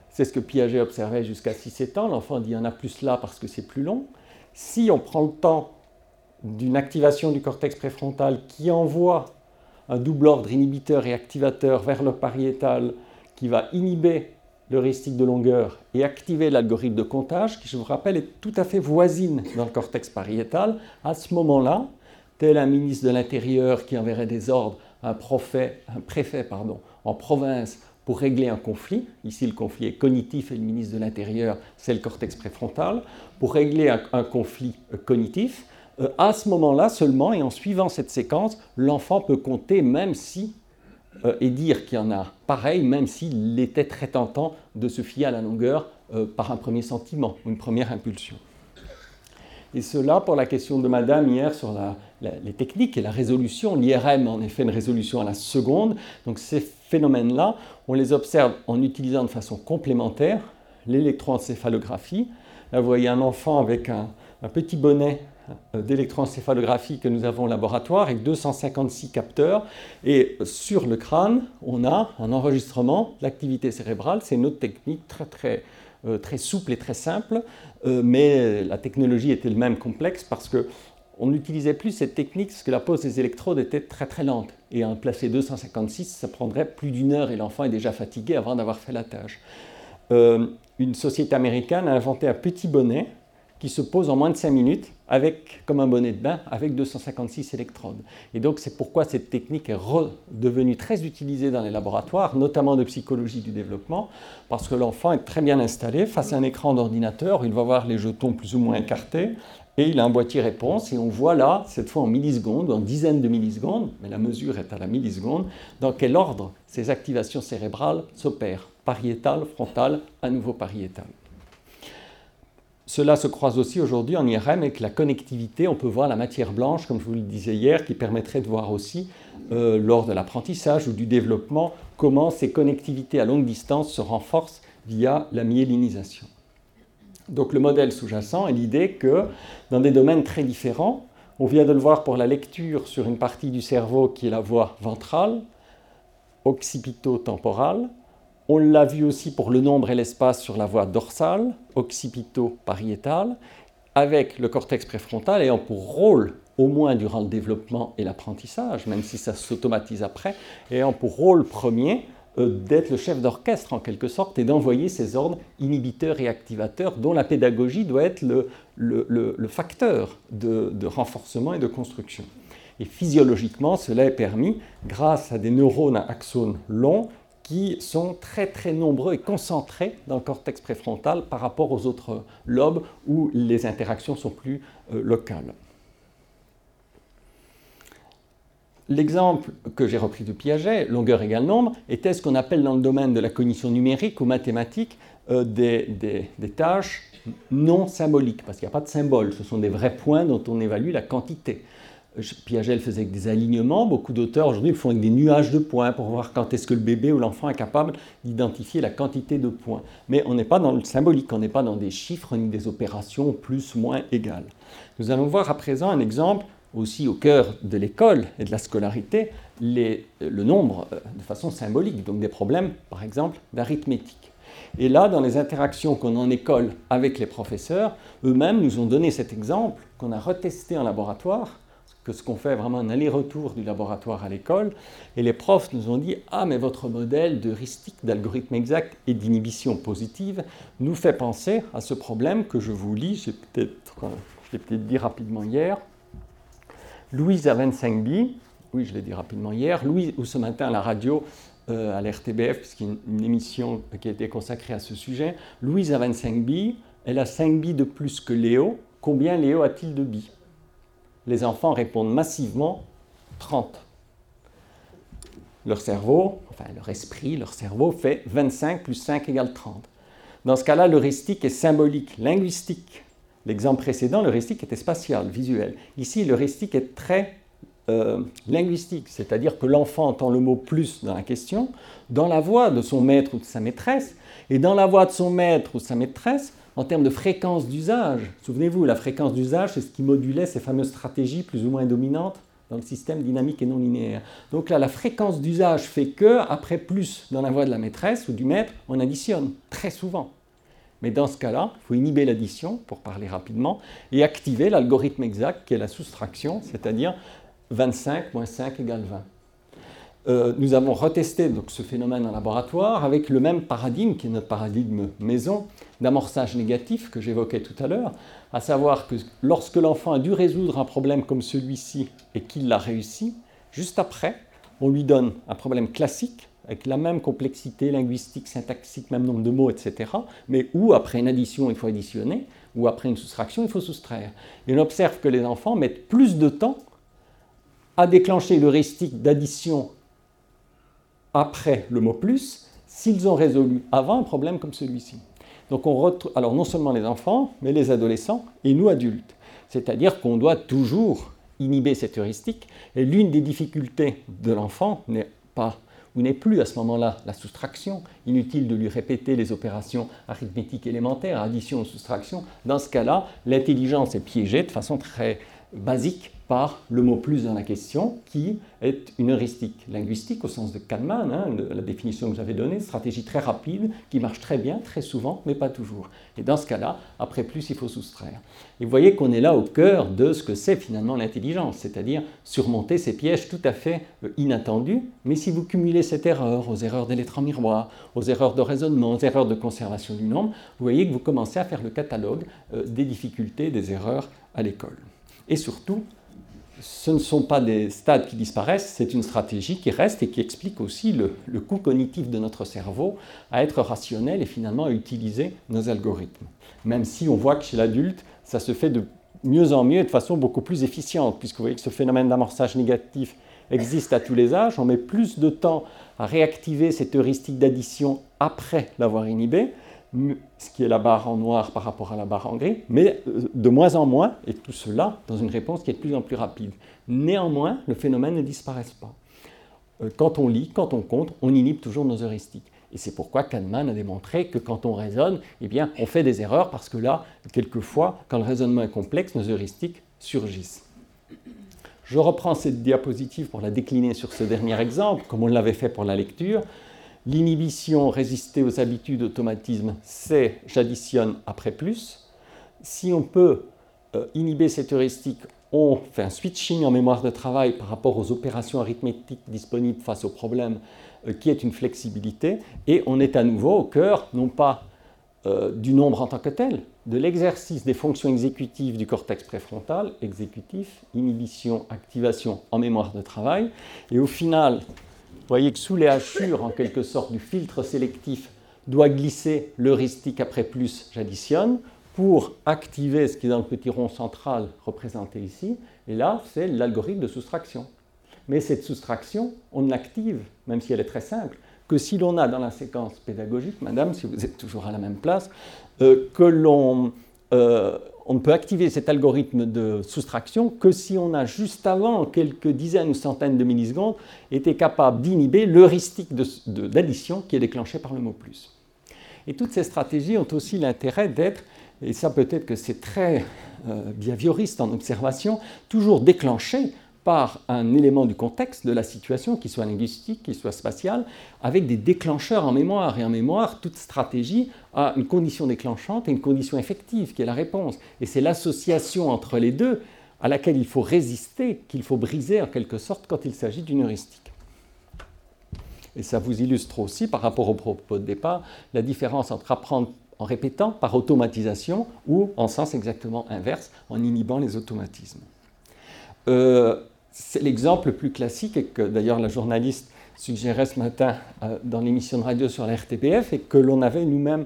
[SPEAKER 4] C'est ce que Piaget observait jusqu'à 6-7 ans. L'enfant dit il y en a plus là parce que c'est plus long. Si on prend le temps d'une activation du cortex préfrontal qui envoie un double ordre inhibiteur et activateur vers le pariétal qui va inhiber l'heuristique de longueur et activer l'algorithme de comptage, qui, je vous rappelle, est tout à fait voisine dans le cortex pariétal, à ce moment-là, tel un ministre de l'Intérieur qui enverrait des ordres à un, préfet, en province pour régler un conflit, ici le conflit est cognitif et le ministre de l'Intérieur, c'est le cortex préfrontal, pour régler un conflit cognitif, à ce moment-là seulement, et en suivant cette séquence, l'enfant peut compter même si, euh, et dire qu'il y en a pareil, même s'il était très tentant de se fier à la longueur euh, par un premier sentiment, une première impulsion. Et cela pour la question de Madame hier sur les techniques et la résolution. L'IRM en effet une résolution à la seconde. Donc ces phénomènes-là, on les observe en utilisant de façon complémentaire l'électroencéphalographie. Là, vous voyez un enfant avec un petit bonnet euh, d'électroencéphalographie que nous avons au laboratoire avec 256 capteurs. Et sur le crâne, on a un enregistrement de l'activité cérébrale. C'est une autre technique très, très, euh, très souple et très simple, euh, mais la technologie était le même complexe parce que on n'utilisait plus cette technique parce que la pose des électrodes était très très lente. Et en placer 256, ça prendrait plus d'une heure et l'enfant est déjà fatigué avant d'avoir fait la tâche. une société américaine a inventé un petit bonnet qui se pose en moins de 5 minutes avec, comme un bonnet de bain avec 256 électrodes. Et donc c'est pourquoi cette technique est redevenue très utilisée dans les laboratoires, notamment de psychologie du développement, parce que l'enfant est très bien installé face à un écran d'ordinateur, il va voir les jetons plus ou moins écartés, et il a un boîtier réponse, et on voit là, cette fois en millisecondes, en dizaines de millisecondes, mais la mesure est à la milliseconde, dans quel ordre ces activations cérébrales s'opèrent. Pariétal, frontal, à nouveau pariétal. Cela se croise aussi aujourd'hui en IRM avec la connectivité. On peut voir la matière blanche, comme je vous le disais hier, qui permettrait de voir aussi, euh, lors de l'apprentissage ou du développement, comment ces connectivités à longue distance se renforcent via la myélinisation. Donc le modèle sous-jacent est l'idée que dans des domaines très différents, on vient de le voir pour la lecture sur une partie du cerveau qui est la voie ventrale, occipito-temporale, on l'a vu aussi pour le nombre et l'espace sur la voie dorsale, occipito-pariétale, avec le cortex préfrontal ayant pour rôle, au moins durant le développement et l'apprentissage, même si ça s'automatise après, ayant pour rôle premier euh, d'être le chef d'orchestre en quelque sorte et d'envoyer ces ordres inhibiteurs et activateurs dont la pédagogie doit être le, facteur de, de renforcement et de construction. Et physiologiquement, cela est permis grâce à des neurones à axones longs qui sont très très nombreux et concentrés dans le cortex préfrontal par rapport aux autres lobes où les interactions sont plus euh, locales. L'exemple que j'ai repris de Piaget, longueur égale nombre, était ce qu'on appelle dans le domaine de la cognition numérique ou mathématique euh, des, des, tâches non symboliques, parce qu'il n'y a pas de symbole, ce sont des vrais points dont on évalue la quantité. Piaget le faisait avec des alignements. Beaucoup d'auteurs aujourd'hui le font avec des nuages de points pour voir quand est-ce que le bébé ou l'enfant est capable d'identifier la quantité de points. Mais on n'est pas dans le symbolique, on n'est pas dans des chiffres ni des opérations plus, moins égales. Nous allons voir à présent un exemple aussi au cœur de l'école et de la scolarité, le nombre euh, de façon symbolique, donc des problèmes par exemple d'arithmétique. Et là, dans les interactions qu'on a en école avec les professeurs, eux-mêmes nous ont donné cet exemple qu'on a retesté en laboratoire que ce qu'on fait vraiment un aller-retour du laboratoire à l'école. Et les profs nous ont dit Ah, mais votre modèle d'heuristique, d'algorithme exact et d'inhibition positive nous fait penser à ce problème que je vous lis. J'ai peut-être, euh, peut-être dit rapidement hier. Louise a 25 b oui, je l'ai dit rapidement hier. Louise, ou ce matin à la radio, euh, à l'RTBF, puisqu'il y a une, émission qui a été consacrée à ce sujet. Louise a 25 b elle a 5 b de plus que Léo. Combien Léo a-t-il de billes? Les enfants répondent massivement 30. Leur cerveau, enfin leur esprit, leur cerveau fait 25 plus 5 égale 30. Dans ce cas-là, l'heuristique est symbolique, linguistique. L'exemple précédent, l'heuristique était spatial, visuel. Ici, l'heuristique est très euh, linguistique, c'est-à-dire que l'enfant entend le mot plus dans la question, dans la voix de son maître ou de sa maîtresse, et dans la voix de son maître ou de sa maîtresse, en termes de fréquence d'usage. Souvenez-vous, la fréquence d'usage, c'est ce qui modulait ces fameuses stratégies plus ou moins dominantes dans le système dynamique et non linéaire. Donc là, la fréquence d'usage fait que, après plus dans la voix de la maîtresse ou du maître, on additionne, très souvent. Mais dans ce cas-là, il faut inhiber l'addition, pour parler rapidement, et activer l'algorithme exact qui est la soustraction, c'est-à-dire 25 moins 5 égale 20. Euh, nous avons retesté donc, ce phénomène en laboratoire avec le même paradigme, qui est notre paradigme maison, d'amorçage négatif que j'évoquais tout à l'heure, à savoir que lorsque l'enfant a dû résoudre un problème comme celui-ci et qu'il l'a réussi, juste après, on lui donne un problème classique avec la même complexité linguistique, syntaxique, même nombre de mots, etc., mais où après une addition, il faut additionner, ou après une soustraction, il faut soustraire. Et on observe que les enfants mettent plus de temps à déclencher l'heuristique d'addition après le mot plus s'ils ont résolu avant un problème comme celui-ci. Donc on retrouve, alors non seulement les enfants, mais les adolescents et nous adultes. C'est-à-dire qu'on doit toujours inhiber cette heuristique. Et l'une des difficultés de l'enfant n'est pas ou n'est plus à ce moment-là la soustraction. Inutile de lui répéter les opérations arithmétiques élémentaires, addition ou soustraction. Dans ce cas-là, l'intelligence est piégée de façon très basique par le mot plus dans la question, qui est une heuristique linguistique au sens de Kahneman, hein, la définition que j'avais donnée, stratégie très rapide, qui marche très bien, très souvent, mais pas toujours. Et dans ce cas-là, après plus, il faut soustraire. Et vous voyez qu'on est là au cœur de ce que c'est finalement l'intelligence, c'est-à-dire surmonter ces pièges tout à fait euh, inattendus, mais si vous cumulez cette erreur aux erreurs des lettres en miroir, aux erreurs de raisonnement, aux erreurs de conservation du nombre, vous voyez que vous commencez à faire le catalogue euh, des difficultés, des erreurs à l'école. Et surtout, ce ne sont pas des stades qui disparaissent, c'est une stratégie qui reste et qui explique aussi le, coût cognitif de notre cerveau à être rationnel et finalement à utiliser nos algorithmes. Même si on voit que chez l'adulte, ça se fait de mieux en mieux et de façon beaucoup plus efficiente, puisque vous voyez que ce phénomène d'amorçage négatif existe à tous les âges, on met plus de temps à réactiver cette heuristique d'addition après l'avoir inhibée, ce qui est la barre en noir par rapport à la barre en gris, mais euh, de moins en moins, et tout cela dans une réponse qui est de plus en plus rapide. Néanmoins, le phénomène ne disparaît pas. Euh, quand on lit, quand on compte, on inhibe toujours nos heuristiques. Et c'est pourquoi Kahneman a démontré que quand on raisonne, eh bien, on fait des erreurs parce que là, quelquefois, quand le raisonnement est complexe, nos heuristiques surgissent. Je reprends cette diapositive pour la décliner sur ce dernier exemple, comme on l'avait fait pour la lecture. L'inhibition, résister aux habitudes, automatismes, c'est j'additionne après plus. Si on peut euh, inhiber cette heuristique, on fait un switching en mémoire de travail par rapport aux opérations arithmétiques disponibles face au problème, euh, qui est une flexibilité, et on est à nouveau au cœur, non pas euh, du nombre en tant que tel, de l'exercice des fonctions exécutives du cortex préfrontal, exécutif, inhibition, activation en mémoire de travail, et au final, vous voyez que sous les hachures, en quelque sorte, du filtre sélectif, doit glisser l'heuristique après plus, j'additionne, pour activer ce qui est dans le petit rond central représenté ici. Et là, c'est l'algorithme de soustraction. Mais cette soustraction, on l'active, même si elle est très simple, que si l'on a dans la séquence pédagogique, madame, si vous êtes toujours à la même place, euh, que l'on euh, on peut activer cet algorithme de soustraction que si on a juste avant, quelques dizaines ou centaines de millisecondes, été capable d'inhiber l'heuristique d'addition qui est déclenché par le mot plus. Et toutes ces stratégies ont aussi l'intérêt d'être, et ça peut-être que c'est très euh, en observation, toujours déclenchées par un élément du contexte de la situation, qui soit linguistique, qui soit spatial, avec des déclencheurs en mémoire. Et en mémoire, toute stratégie a une condition déclenchante et une condition effective, qui est la réponse. Et c'est l'association entre les deux à laquelle il faut résister, qu'il faut briser en quelque sorte quand il s'agit d'une heuristique. Et ça vous illustre aussi, par rapport au propos de départ, la différence entre apprendre en répétant par automatisation ou en sens exactement inverse, en inhibant les automatismes. Euh, c'est l'exemple le plus classique et que d'ailleurs la journaliste suggérait ce matin euh, dans l'émission de radio sur la RTBF et que l'on avait nous-mêmes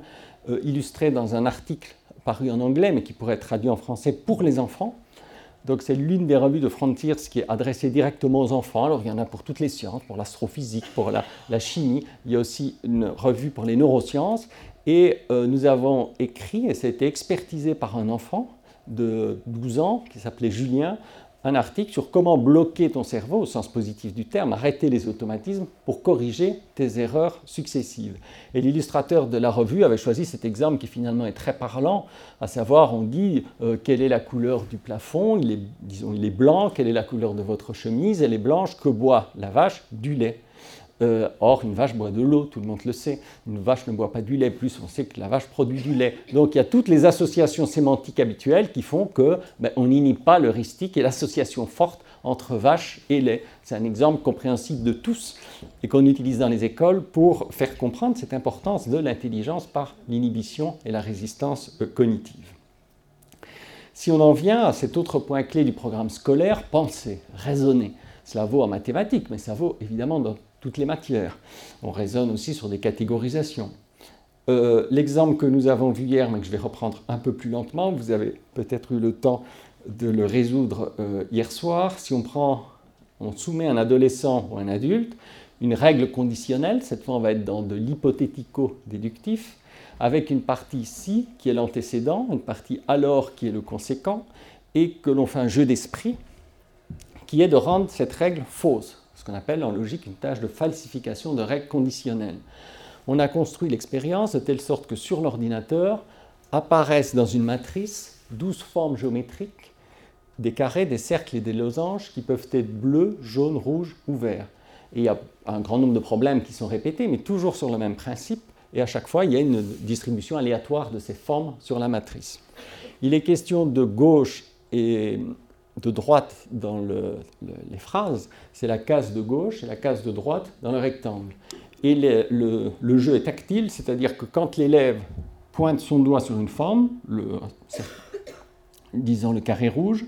[SPEAKER 4] euh, illustré dans un article paru en anglais mais qui pourrait être traduit en français pour les enfants. Donc c'est l'une des revues de Frontiers qui est adressée directement aux enfants. Alors il y en a pour toutes les sciences, pour l'astrophysique, pour la, chimie. Il y a aussi une revue pour les neurosciences. Et euh, nous avons écrit, et ça a été expertisé par un enfant de 12 ans qui s'appelait Julien, un article sur comment bloquer ton cerveau, au sens positif du terme, arrêter les automatismes pour corriger tes erreurs successives. Et l'illustrateur de la revue avait choisi cet exemple qui finalement est très parlant, à savoir on dit euh, quelle est la couleur du plafond, il est, disons il est blanc, quelle est la couleur de votre chemise, elle est blanche, que boit la vache? Du lait. Euh, or, une vache boit de l'eau, tout le monde le sait. Une vache ne boit pas du lait, plus on sait que la vache produit du lait. Donc il y a toutes les associations sémantiques habituelles qui font que ben, on n'inhibe pas l'heuristique et l'association forte entre vache et lait. C'est un exemple compréhensible de tous et qu'on utilise dans les écoles pour faire comprendre cette importance de l'intelligence par l'inhibition et la résistance euh, cognitive. Si on en vient à cet autre point clé du programme scolaire, penser, raisonner. Cela vaut en mathématiques, mais ça vaut évidemment dans toutes les matières. On raisonne aussi sur des catégorisations. Euh, l'exemple que nous avons vu hier, mais que je vais reprendre un peu plus lentement, vous avez peut-être eu le temps de le résoudre euh, hier soir. Si on prend, on soumet un adolescent ou un adulte une règle conditionnelle, cette fois on va être dans de l'hypothético-déductif, avec une partie ici qui est l'antécédent, une partie alors qui est le conséquent, et que l'on fait un jeu d'esprit qui est de rendre cette règle fausse ce qu'on appelle en logique une tâche de falsification de règles conditionnelles. On a construit l'expérience de telle sorte que sur l'ordinateur apparaissent dans une matrice 12 formes géométriques, des carrés, des cercles et des losanges qui peuvent être bleus, jaunes, rouges ou verts. Et il y a un grand nombre de problèmes qui sont répétés, mais toujours sur le même principe, et à chaque fois, il y a une distribution aléatoire de ces formes sur la matrice. Il est question de gauche et de droite dans les phrases, c'est la case de gauche et la case de droite dans le rectangle. Et le, jeu est tactile, c'est-à-dire que quand l'élève pointe son doigt sur une forme, disons le carré rouge,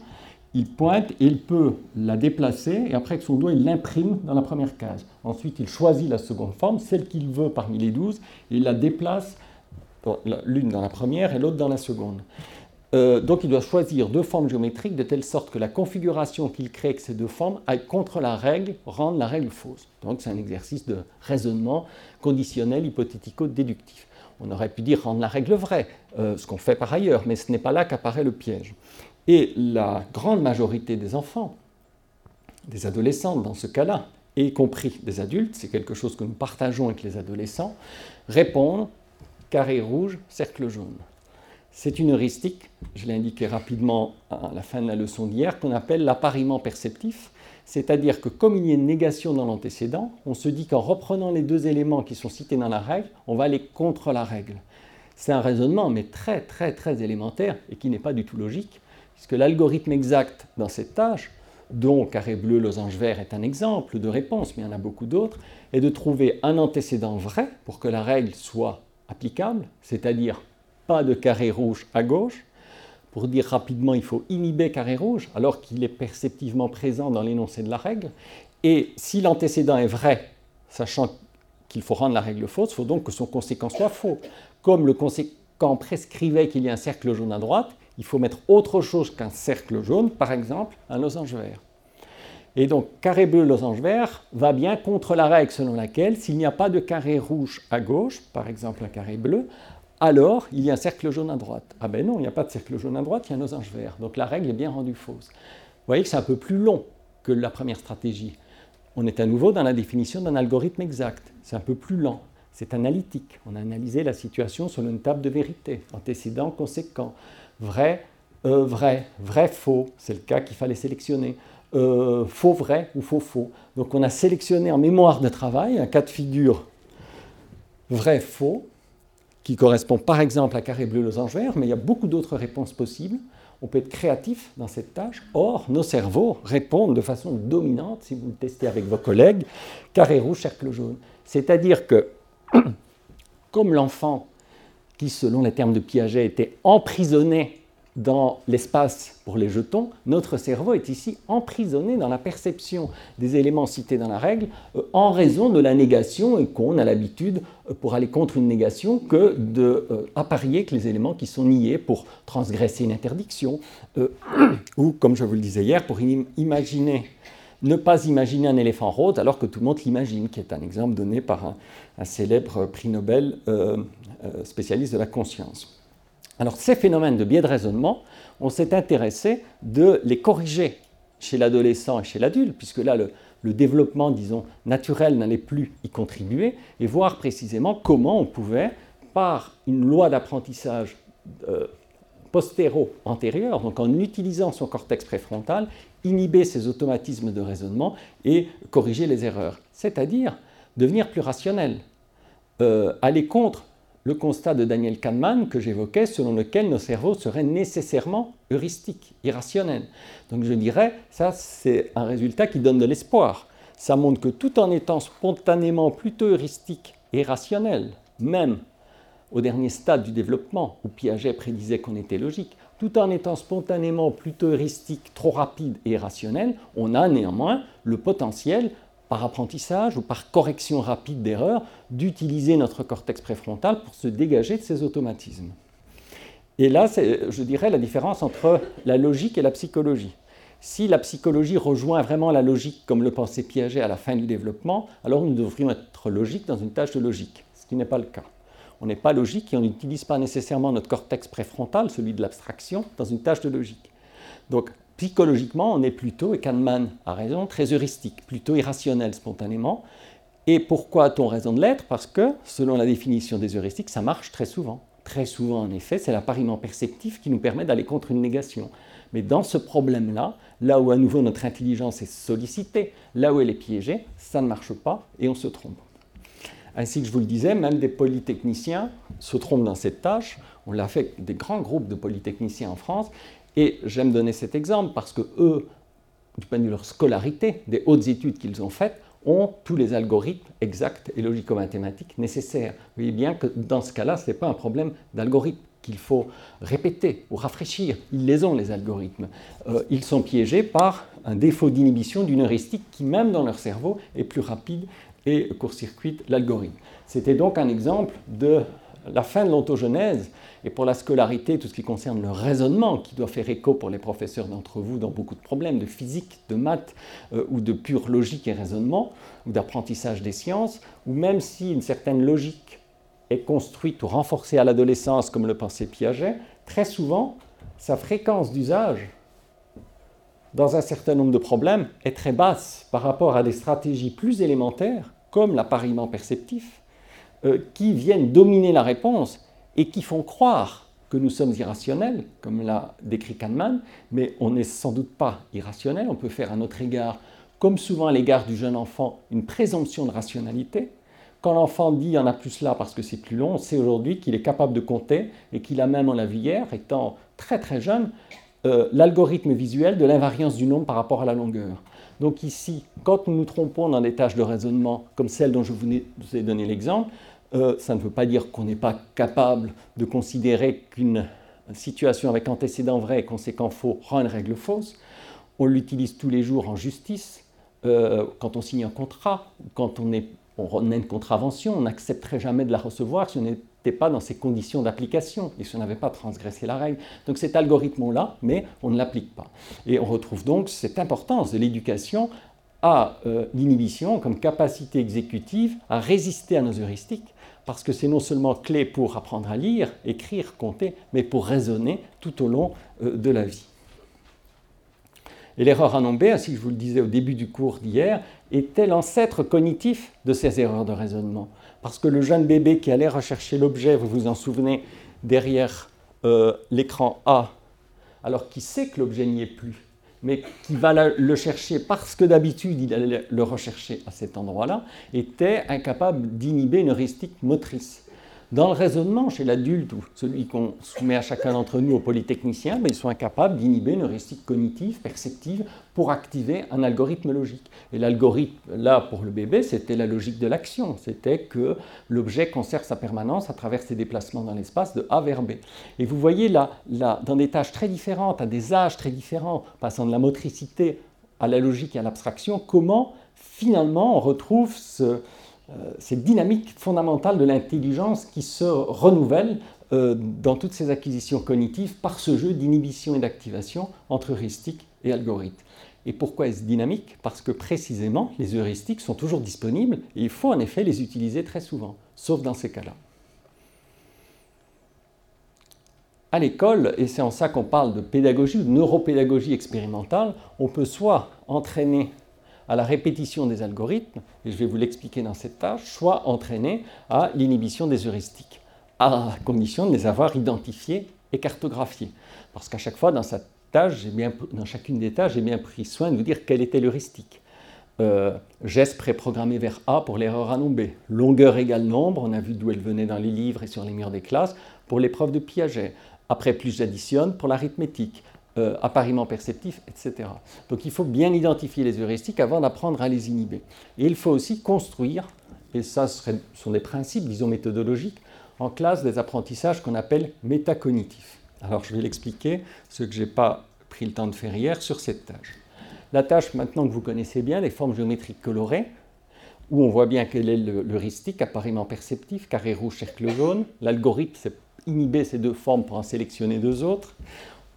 [SPEAKER 4] il pointe et il peut la déplacer et après que son doigt il l'imprime dans la première case. Ensuite il choisit la seconde forme, celle qu'il veut parmi les douze, et il la déplace l'une dans la première et l'autre dans la seconde. Euh, donc il doit choisir deux formes géométriques de telle sorte que la configuration qu'il crée avec ces deux formes aille contre la règle, rende la règle fausse. Donc c'est un exercice de raisonnement conditionnel, hypothético-déductif. On aurait pu dire rendre la règle vraie, euh, ce qu'on fait par ailleurs, mais ce n'est pas là qu'apparaît le piège. Et la grande majorité des enfants, des adolescents dans ce cas-là, y compris des adultes, c'est quelque chose que nous partageons avec les adolescents, répondent carré rouge, cercle jaune. C'est une heuristique, je l'ai indiqué rapidement à la fin de la leçon d'hier, qu'on appelle l'appariement perceptif, c'est-à-dire que comme il y a une négation dans l'antécédent, on se dit qu'en reprenant les deux éléments qui sont cités dans la règle, on va aller contre la règle. C'est un raisonnement, mais très très très élémentaire et qui n'est pas du tout logique, puisque l'algorithme exact dans cette tâche, dont carré bleu, losange vert est un exemple de réponse, mais il y en a beaucoup d'autres, est de trouver un antécédent vrai pour que la règle soit applicable, c'est-à-dire pas de carré rouge à gauche. Pour dire rapidement, il faut inhiber carré rouge alors qu'il est perceptivement présent dans l'énoncé de la règle. Et si l'antécédent est vrai, sachant qu'il faut rendre la règle fausse, il faut donc que son conséquent soit faux. Comme le conséquent prescrivait qu'il y ait un cercle jaune à droite, il faut mettre autre chose qu'un cercle jaune, par exemple un losange vert. Et donc, carré bleu, losange vert va bien contre la règle selon laquelle, s'il n'y a pas de carré rouge à gauche, par exemple un carré bleu, alors il y a un cercle jaune à droite. Ah ben non, il n'y a pas de cercle jaune à droite, il y a un losange vert. Donc la règle est bien rendue fausse. Vous voyez que c'est un peu plus long que la première stratégie. On est à nouveau dans la définition d'un algorithme exact. C'est un peu plus lent. C'est analytique. On a analysé la situation sur une table de vérité, antécédent, conséquent, vrai, euh, vrai, vrai, faux. C'est le cas qu'il fallait sélectionner. Euh, faux, vrai ou faux, faux. Donc on a sélectionné en mémoire de travail un cas de figure vrai, faux, qui correspond par exemple à carré bleu losange vert, mais il y a beaucoup d'autres réponses possibles. On peut être créatif dans cette tâche. Or, nos cerveaux répondent de façon dominante, si vous le testez avec vos collègues, carré rouge, cercle jaune. C'est-à-dire que, comme l'enfant qui, selon les termes de Piaget, était emprisonné dans l'espace pour les jetons, notre cerveau est ici emprisonné dans la perception des éléments cités dans la règle euh, en raison de la négation et qu'on a l'habitude, euh, pour aller contre une négation, que d'apparier euh, que les éléments qui sont niés pour transgresser une interdiction ou, comme je vous le disais hier, pour imaginer, ne pas imaginer un éléphant rose alors que tout le monde l'imagine, qui est un exemple donné par un, célèbre prix Nobel spécialiste de la conscience. Alors ces phénomènes de biais de raisonnement, on s'est intéressé de les corriger chez l'adolescent et chez l'adulte, puisque là le, développement, disons, naturel n'allait plus y contribuer, et voir précisément comment on pouvait, par une loi d'apprentissage euh, postéro-antérieure, donc en utilisant son cortex préfrontal, inhiber ces automatismes de raisonnement et corriger les erreurs, c'est-à-dire devenir plus rationnel, euh, aller contre le constat de Daniel Kahneman que j'évoquais, selon lequel nos cerveaux seraient nécessairement heuristiques, irrationnels. Donc je dirais, ça c'est un résultat qui donne de l'espoir. Ça montre que tout en étant spontanément plutôt heuristique et rationnel, même au dernier stade du développement, où Piaget prédisait qu'on était logique, tout en étant spontanément plutôt heuristique, trop rapide et irrationnel, on a néanmoins le potentiel par apprentissage ou par correction rapide d'erreurs, d'utiliser notre cortex préfrontal pour se dégager de ces automatismes. Et là, c'est, je dirais, la différence entre la logique et la psychologie. Si la psychologie rejoint vraiment la logique comme le pensait Piaget à la fin du développement, alors nous devrions être logiques dans une tâche de logique, ce qui n'est pas le cas. On n'est pas logique et on n'utilise pas nécessairement notre cortex préfrontal, celui de l'abstraction, dans une tâche de logique. Donc psychologiquement, on est plutôt, et Kahneman a raison, très heuristique, plutôt irrationnel spontanément. Et pourquoi a-t-on raison de l'être? Parce que, selon la définition des heuristiques, ça marche très souvent. Très souvent, en effet, c'est l'appariement perceptif qui nous permet d'aller contre une négation. Mais dans ce problème-là, là où à nouveau notre intelligence est sollicitée, là où elle est piégée, ça ne marche pas et on se trompe. Ainsi que je vous le disais, même des polytechniciens se trompent dans cette tâche. On l'a fait des grands groupes de polytechniciens en France et j'aime donner cet exemple parce que eux, du point de vue de leur scolarité, des hautes études qu'ils ont faites, ont tous les algorithmes exacts et logico-mathématiques nécessaires. Vous voyez bien que dans ce cas-là, ce n'est pas un problème d'algorithme qu'il faut répéter ou rafraîchir. Ils les ont, les algorithmes. Euh, ils sont piégés par un défaut d'inhibition d'une heuristique qui, même dans leur cerveau, est plus rapide et court-circuite l'algorithme. C'était donc un exemple de la fin de l'ontogenèse et pour la scolarité, tout ce qui concerne le raisonnement, qui doit faire écho pour les professeurs d'entre vous dans beaucoup de problèmes de physique, de maths euh, ou de pure logique et raisonnement, ou d'apprentissage des sciences, ou même si une certaine logique est construite ou renforcée à l'adolescence, comme le pensait Piaget, très souvent, sa fréquence d'usage dans un certain nombre de problèmes est très basse par rapport à des stratégies plus élémentaires, comme l'appariement perceptif, euh, qui viennent dominer la réponse et qui font croire que nous sommes irrationnels, comme l'a décrit Kahneman, mais on n'est sans doute pas irrationnel. On peut faire à notre égard, comme souvent à l'égard du jeune enfant, une présomption de rationalité. Quand l'enfant dit il y en a plus là parce que c'est plus long, on sait aujourd'hui qu'il est capable de compter et qu'il a même, on l'a vu hier, étant très très jeune, euh, l'algorithme visuel de l'invariance du nombre par rapport à la longueur. Donc ici, quand nous nous trompons dans des tâches de raisonnement comme celle dont je vous ai donné l'exemple, euh, ça ne veut pas dire qu'on n'est pas capable de considérer qu'une situation avec antécédent vrai et conséquent faux rend une règle fausse. On l'utilise tous les jours en justice, euh, quand on signe un contrat, quand on, est, on une contravention, on n'accepterait jamais de la recevoir si on n'était pas dans ces conditions d'application et si on n'avait pas transgressé la règle. Donc cet algorithme-là, mais on ne l'applique pas. Et on retrouve donc cette importance de l'éducation à euh, l'inhibition comme capacité exécutive à résister à nos heuristiques parce que c'est non seulement clé pour apprendre à lire, écrire, compter, mais pour raisonner tout au long euh, de la vie. Et l'erreur à nombre, ainsi que je vous le disais au début du cours d'hier, était l'ancêtre cognitif de ces erreurs de raisonnement. Parce que le jeune bébé qui allait rechercher l'objet, vous vous en souvenez, derrière euh, l'écran A, alors qu'il sait que l'objet n'y est plus, mais qui va le chercher parce que d'habitude il allait le rechercher à cet endroit-là, était incapable d'inhiber une heuristique motrice. Dans le raisonnement, chez l'adulte ou celui qu'on soumet à chacun d'entre nous au polytechnicien, ben, ils sont incapables d'inhiber une heuristique cognitive, perceptive, pour activer un algorithme logique. Et l'algorithme, là, pour le bébé, c'était la logique de l'action. C'était que l'objet conserve sa permanence à travers ses déplacements dans l'espace de A vers B. Et vous voyez là, là, dans des tâches très différentes, à des âges très différents, passant de la motricité à la logique et à l'abstraction, comment finalement on retrouve ce, cette dynamique fondamentale de l'intelligence qui se renouvelle euh, dans toutes ces acquisitions cognitives par ce jeu d'inhibition et d'activation entre heuristiques et algorithmes. Et pourquoi est-ce dynamique? Parce que précisément, les heuristiques sont toujours disponibles et il faut en effet les utiliser très souvent, sauf dans ces cas-là. À l'école, et c'est en ça qu'on parle de pédagogie ou de neuropédagogie expérimentale, on peut soit entraîner à la répétition des algorithmes, et je vais vous l'expliquer dans cette tâche, soit entraîner à l'inhibition des heuristiques, à condition de les avoir identifiés et cartographiés. Parce qu'à chaque fois, dans, tâche, dans chacune des tâches, j'ai bien pris soin de vous dire quelle était l'heuristique. Euh, geste préprogrammé vers A pour l'erreur à B. Longueur égale nombre, on a vu d'où elle venait dans les livres et sur les murs des classes, pour l'épreuve de Piaget. Après, plus j'additionne pour l'arithmétique. Euh, appariement perceptif, etc. Donc il faut bien identifier les heuristiques avant d'apprendre à les inhiber. Et il faut aussi construire, et ça ce sont des principes, disons, méthodologiques, en classe des apprentissages qu'on appelle métacognitifs. Alors je vais l'expliquer, ce que je n'ai pas pris le temps de faire hier sur cette tâche. La tâche, maintenant que vous connaissez bien, les formes géométriques colorées, où on voit bien quel est l'heuristique, appariement perceptif, carré rouge, cercle jaune. L'algorithme, c'est inhiber ces deux formes pour en sélectionner deux autres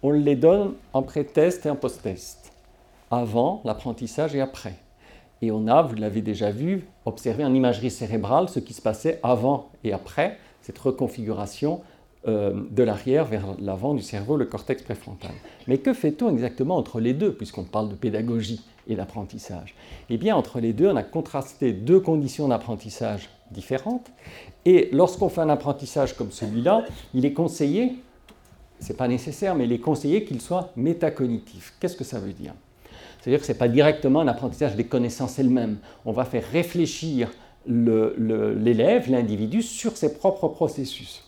[SPEAKER 4] on les donne en pré-test et en post-test, avant l'apprentissage et après. Et on a, vous l'avez déjà vu, observé en imagerie cérébrale ce qui se passait avant et après cette reconfiguration euh, de l'arrière vers l'avant du cerveau, le cortex préfrontal. Mais que fait-on exactement entre les deux, puisqu'on parle de pédagogie et d'apprentissage? Eh bien, entre les deux, on a contrasté deux conditions d'apprentissage différentes. Et lorsqu'on fait un apprentissage comme celui-là, il est conseillé ce n'est pas nécessaire, mais il est conseillé qu'il soit métacognitif. Qu'est-ce que ça veut dire? C'est-à-dire que ce n'est pas directement un apprentissage des connaissances elles-mêmes. On va faire réfléchir l'élève, l'individu, sur ses propres processus.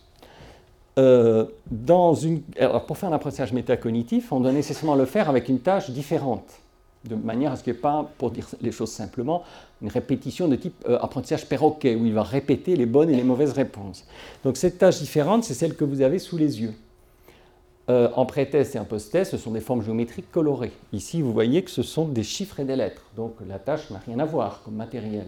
[SPEAKER 4] Euh, pour faire un apprentissage métacognitif, on doit nécessairement le faire avec une tâche différente, de manière à ce qu'il n'y ait pas, pour dire les choses simplement, une répétition de type euh, apprentissage perroquet, où il va répéter les bonnes et les mauvaises réponses. Donc cette tâche différente, c'est celle que vous avez sous les yeux. Euh, en pré-test et en post-test, ce sont des formes géométriques colorées. Ici, vous voyez que ce sont des chiffres et des lettres, donc la tâche n'a rien à voir comme matériel.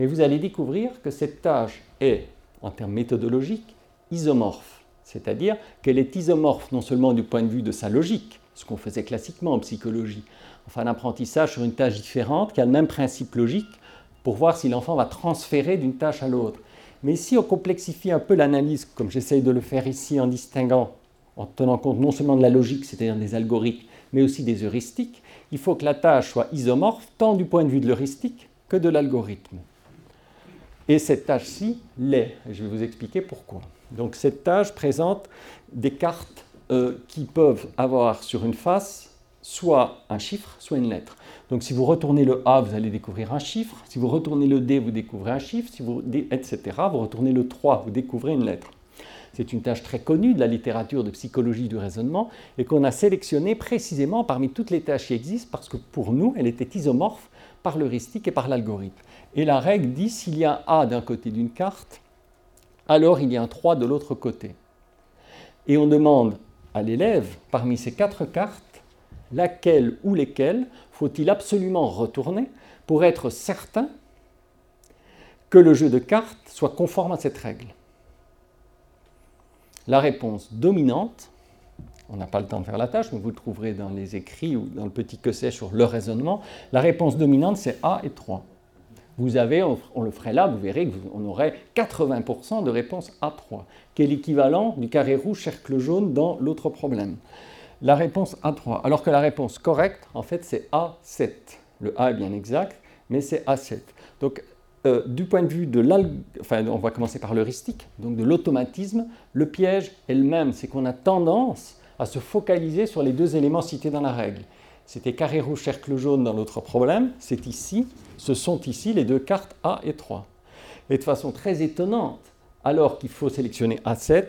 [SPEAKER 4] Mais vous allez découvrir que cette tâche est, en termes méthodologiques, isomorphe, c'est-à-dire qu'elle est isomorphe non seulement du point de vue de sa logique, ce qu'on faisait classiquement en psychologie, enfin un apprentissage sur une tâche différente qui a le même principe logique pour voir si l'enfant va transférer d'une tâche à l'autre. Mais si on complexifie un peu l'analyse, comme j'essaye de le faire ici en distinguant en tenant compte non seulement de la logique, c'est-à-dire des algorithmes, mais aussi des heuristiques, il faut que la tâche soit isomorphe tant du point de vue de l'heuristique que de l'algorithme. Et cette tâche-ci l'est. Je vais vous expliquer pourquoi. Donc cette tâche présente des cartes euh, qui peuvent avoir sur une face soit un chiffre, soit une lettre. Donc si vous retournez le A, vous allez découvrir un chiffre. Si vous retournez le D, vous découvrez un chiffre. Si vous, etc. Vous retournez le 3, vous découvrez une lettre. C'est une tâche très connue de la littérature de psychologie du raisonnement et qu'on a sélectionnée précisément parmi toutes les tâches qui existent parce que pour nous, elle était isomorphe par l'heuristique et par l'algorithme. Et la règle dit s'il y a un A d'un côté d'une carte, alors il y a un 3 de l'autre côté. Et on demande à l'élève, parmi ces quatre cartes, laquelle ou lesquelles faut-il absolument retourner pour être certain que le jeu de cartes soit conforme à cette règle. La réponse dominante, on n'a pas le temps de faire la tâche, mais vous le trouverez dans les écrits ou dans le petit que c'est sur le raisonnement, la réponse dominante c'est A et 3. vous avez, on, le ferait là, vous verrez qu'on aurait 80% de réponse A3, qui est l'équivalent du carré rouge, cercle jaune dans l'autre problème. La réponse A3, alors que la réponse correcte, en fait, c'est A7. Le A est bien exact, mais c'est A7. Donc, euh, du point de vue de l'alg... Enfin, on va commencer par l'heuristique, donc de l'automatisme, le piège est le même, c'est qu'on a tendance à se focaliser sur les deux éléments cités dans la règle. C'était carré rouge, cercle jaune dans l'autre problème, c'est ici, ce sont ici les deux cartes A et 3. Et de façon très étonnante, alors qu'il faut sélectionner A7,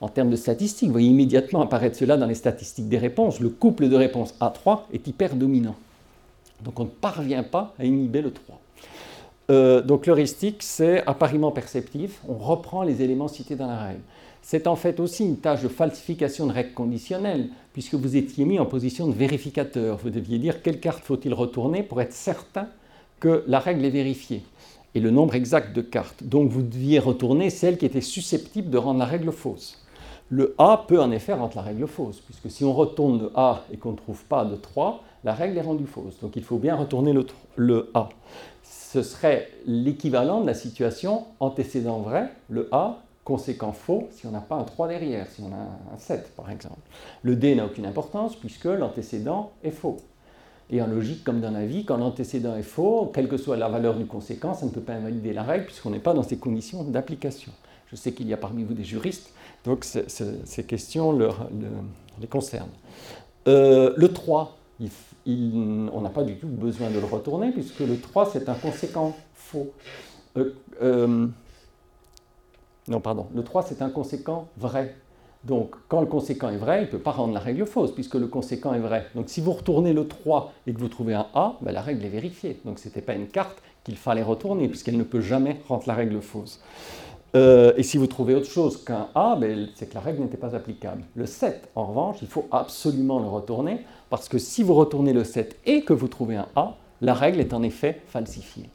[SPEAKER 4] en termes de statistiques, vous voyez immédiatement apparaître cela dans les statistiques des réponses, le couple de réponses A3 est hyper dominant. Donc on ne parvient pas à inhiber le 3. Euh, donc l'heuristique, c'est appariement perceptif, on reprend les éléments cités dans la règle. C'est en fait aussi une tâche de falsification de règles conditionnelles, puisque vous étiez mis en position de vérificateur. Vous deviez dire quelle carte faut-il retourner pour être certain que la règle est vérifiée, et le nombre exact de cartes. Donc vous deviez retourner celle qui était susceptible de rendre la règle fausse. Le A peut en effet rendre la règle fausse, puisque si on retourne le A et qu'on ne trouve pas de 3, la règle est rendue fausse. Donc il faut bien retourner le A. Ce serait l'équivalent de la situation antécédent vrai, le A, conséquent faux si on n'a pas un 3 derrière, si on a un 7 par exemple. Le D n'a aucune importance puisque l'antécédent est faux. Et en logique, comme dans la vie, quand l'antécédent est faux, quelle que soit la valeur du conséquent, ça ne peut pas invalider la règle puisqu'on n'est pas dans ces conditions d'application. Je sais qu'il y a parmi vous des juristes, donc ces questions les concernent. Euh, le 3, on n'a pas du tout besoin de le retourner puisque le 3, c'est un conséquent faux. Euh, euh, non, pardon. Le 3, c'est un conséquent vrai. Donc, quand le conséquent est vrai, il ne peut pas rendre la règle fausse, puisque le conséquent est vrai. Donc, si vous retournez le 3 et que vous trouvez un A, ben, la règle est vérifiée. Donc, ce n'était pas une carte qu'il fallait retourner, puisqu'elle ne peut jamais rendre la règle fausse. Euh, et si vous trouvez autre chose qu'un A, ben, c'est que la règle n'était pas applicable. Le 7, en revanche, il faut absolument le retourner, parce que si vous retournez le 7 et que vous trouvez un A, la règle est en effet falsifiée.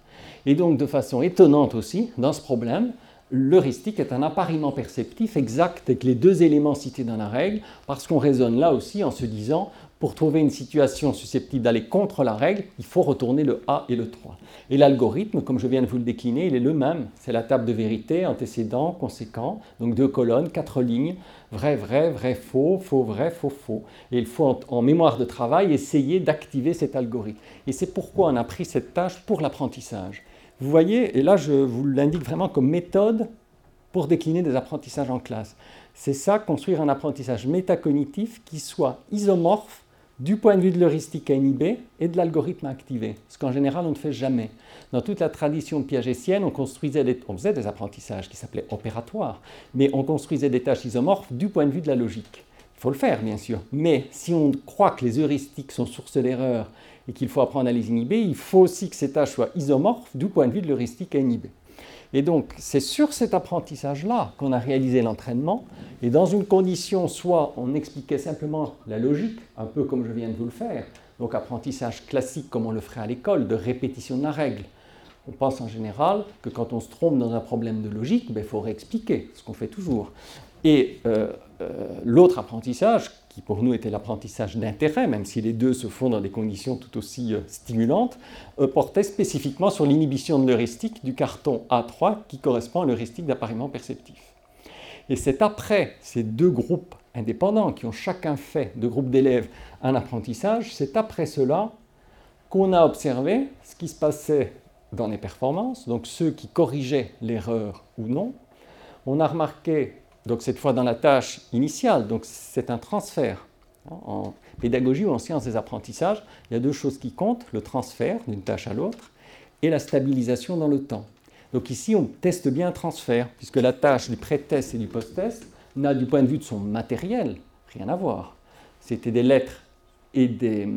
[SPEAKER 4] Et donc, de façon étonnante aussi, dans ce problème, l'heuristique est un appariement perceptif exact avec les deux éléments cités dans la règle, parce qu'on raisonne là aussi en se disant, pour trouver une situation susceptible d'aller contre la règle, il faut retourner le A et le 3. Et l'algorithme, comme je viens de vous le décliner, il est le même. C'est la table de vérité, antécédent, conséquent, donc deux colonnes, quatre lignes, vrai, vrai, vrai, faux, faux, vrai, faux, faux. Et il faut en, mémoire de travail essayer d'activer cet algorithme. Et c'est pourquoi on a pris cette tâche pour l'apprentissage. Vous voyez, et là je vous l'indique vraiment comme méthode pour décliner des apprentissages en classe. C'est ça, construire un apprentissage métacognitif qui soit isomorphe du point de vue de l'heuristique à inhiber et de l'algorithme à activer, ce qu'en général on ne fait jamais. Dans toute la tradition piagétienne, on, construisait on faisait des apprentissages qui s'appelaient opératoires, mais on construisait des tâches isomorphes du point de vue de la logique. Il faut le faire, bien sûr, mais si on croit que les heuristiques sont source d'erreur et qu'il faut apprendre à les inhiber, il faut aussi que ces tâches soient isomorphes du point de vue de l'heuristique à inhiber. Et donc, c'est sur cet apprentissage-là qu'on a réalisé l'entraînement. Et dans une condition, soit on expliquait simplement la logique, un peu comme je viens de vous le faire, donc apprentissage classique comme on le ferait à l'école, de répétition de la règle. On pense en général que quand on se trompe dans un problème de logique, ben, il faut réexpliquer, ce qu'on fait toujours. Et euh, euh, l'autre apprentissage, qui pour nous était l'apprentissage d'intérêt, même si les deux se font dans des conditions tout aussi euh, stimulantes, euh, portait spécifiquement sur l'inhibition de l'heuristique du carton A3 qui correspond à l'heuristique d'appariement perceptif. Et c'est après ces deux groupes indépendants qui ont chacun fait, de groupes d'élèves, un apprentissage, c'est après cela qu'on a observé ce qui se passait dans les performances, donc ceux qui corrigeaient l'erreur ou non. On a remarqué donc cette fois dans la tâche initiale, donc c'est un transfert. En pédagogie ou en sciences des apprentissages, il y a deux choses qui comptent, le transfert d'une tâche à l'autre et la stabilisation dans le temps. Donc ici, on teste bien un transfert, puisque la tâche du pré-test et du post-test n'a du point de vue de son matériel rien à voir. C'était des lettres et des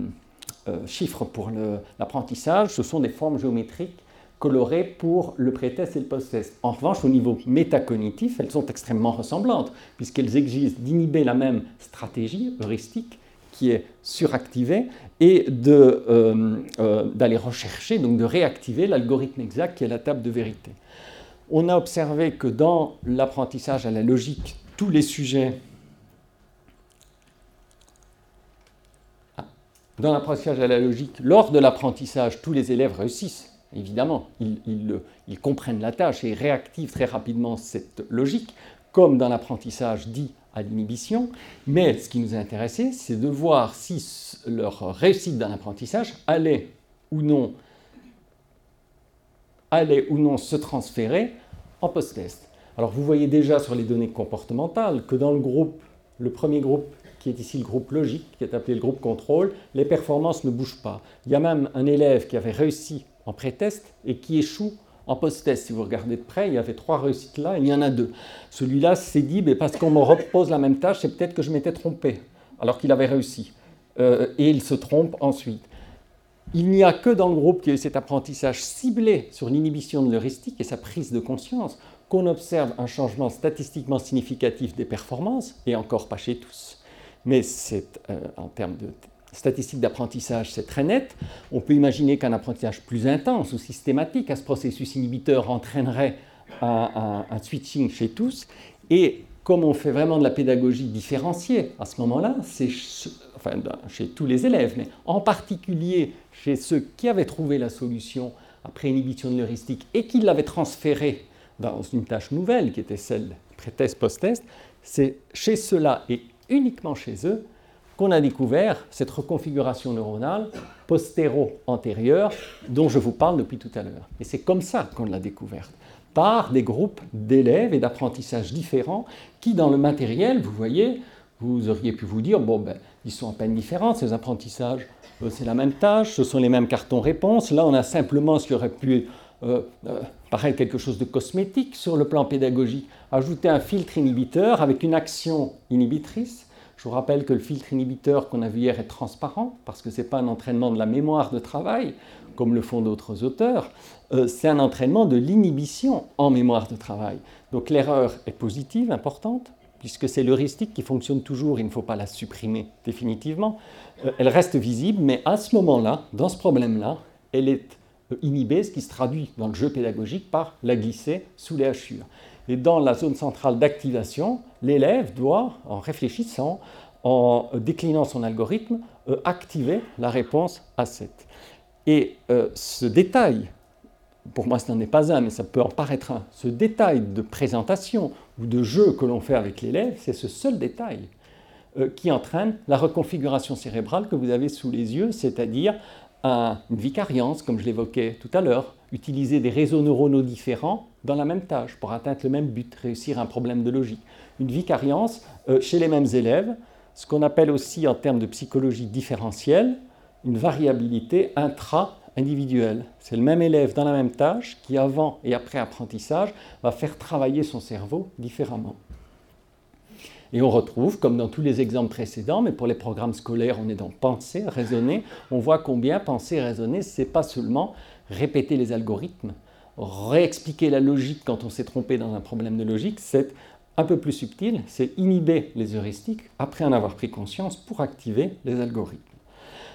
[SPEAKER 4] euh, chiffres pour l'apprentissage, ce sont des formes géométriques colorées pour le pré-test et le post-test. En revanche, au niveau métacognitif, elles sont extrêmement ressemblantes, puisqu'elles exigent d'inhiber la même stratégie heuristique qui est suractivée et euh, euh, d'aller rechercher, donc de réactiver l'algorithme exact qui est la table de vérité. On a observé que dans l'apprentissage à la logique, tous les sujets ah, dans l'apprentissage à la logique, lors de l'apprentissage, tous les élèves réussissent Évidemment, ils, comprennent la tâche et réactivent très rapidement cette logique, comme dans l'apprentissage dit à l'inhibition. Mais ce qui nous a intéressé, c'est de voir si leur réussite dans l'apprentissage allait ou non allait ou non se transférer en post-test. Alors vous voyez déjà sur les données comportementales que dans le groupe, le premier groupe qui est ici le groupe logique, qui est appelé le groupe contrôle, les performances ne bougent pas. Il y a même un élève qui avait réussi en pré-test et qui échoue en post-test. Si vous regardez de près, il y avait trois réussites là, il y en a deux. Celui-là s'est dit, mais parce qu'on me repose la même tâche, c'est peut-être que je m'étais trompé, alors qu'il avait réussi. Euh, et il se trompe ensuite. Il n'y a que dans le groupe qui a eu cet apprentissage ciblé sur l'inhibition de l'heuristique et sa prise de conscience qu'on observe un changement statistiquement significatif des performances, et encore pas chez tous. Mais c'est, euh, en termes de statistiques d'apprentissage, c'est très net. On peut imaginer qu'un apprentissage plus intense ou systématique à ce processus inhibiteur entraînerait un, switching chez tous. Et comme on fait vraiment de la pédagogie différenciée à ce moment-là, c'est enfin, chez tous les élèves, mais en particulier chez ceux qui avaient trouvé la solution après inhibition de l'heuristique et qui l'avaient transférée dans une tâche nouvelle qui était celle pré-test, post-test, c'est chez ceux-là et uniquement chez eux qu'on a découvert cette reconfiguration neuronale postéro-antérieure dont je vous parle depuis tout à l'heure. Et c'est comme ça qu'on l'a découverte par des groupes d'élèves et d'apprentissage différents qui, dans le matériel, vous voyez, vous auriez pu vous dire, bon, ben, ils sont à peine différents, ces apprentissages. Euh, c'est la même tâche, ce sont les mêmes cartons-réponses. Là, on a simplement ce qui aurait pu euh, euh, paraître quelque chose de cosmétique sur le plan pédagogique. Ajouter un filtre inhibiteur avec une action inhibitrice. Je vous rappelle que le filtre inhibiteur qu'on a vu hier est transparent, parce que ce n'est pas un entraînement de la mémoire de travail, comme le font d'autres auteurs, euh, c'est un entraînement de l'inhibition en mémoire de travail. Donc l'erreur est positive, importante, puisque c'est l'heuristique qui fonctionne toujours, il ne faut pas la supprimer définitivement. Euh, elle reste visible, mais à ce moment-là, dans ce problème-là, elle est euh, inhibée, ce qui se traduit dans le jeu pédagogique par la glisser sous les hachures. Et dans la zone centrale d'activation, l'élève doit, en réfléchissant, en déclinant son algorithme, activer la réponse à 7. Et euh, ce détail, pour moi ce n'en est pas un, mais ça peut en paraître un, ce détail de présentation ou de jeu que l'on fait avec l'élève, c'est ce seul détail euh, qui entraîne la reconfiguration cérébrale que vous avez sous les yeux, c'est-à-dire une vicariance, comme je l'évoquais tout à l'heure, utiliser des réseaux neuronaux différents dans la même tâche pour atteindre le même but, réussir un problème de logique. Une vicariance euh, chez les mêmes élèves, ce qu'on appelle aussi en termes de psychologie différentielle, une variabilité intra-individuelle. C'est le même élève dans la même tâche qui, avant et après apprentissage, va faire travailler son cerveau différemment. Et on retrouve, comme dans tous les exemples précédents, mais pour les programmes scolaires, on est dans penser, raisonner, on voit combien penser, raisonner, c'est pas seulement répéter les algorithmes, réexpliquer la logique quand on s'est trompé dans un problème de logique, c'est un peu plus subtil, c'est inhiber les heuristiques après en avoir pris conscience pour activer les algorithmes.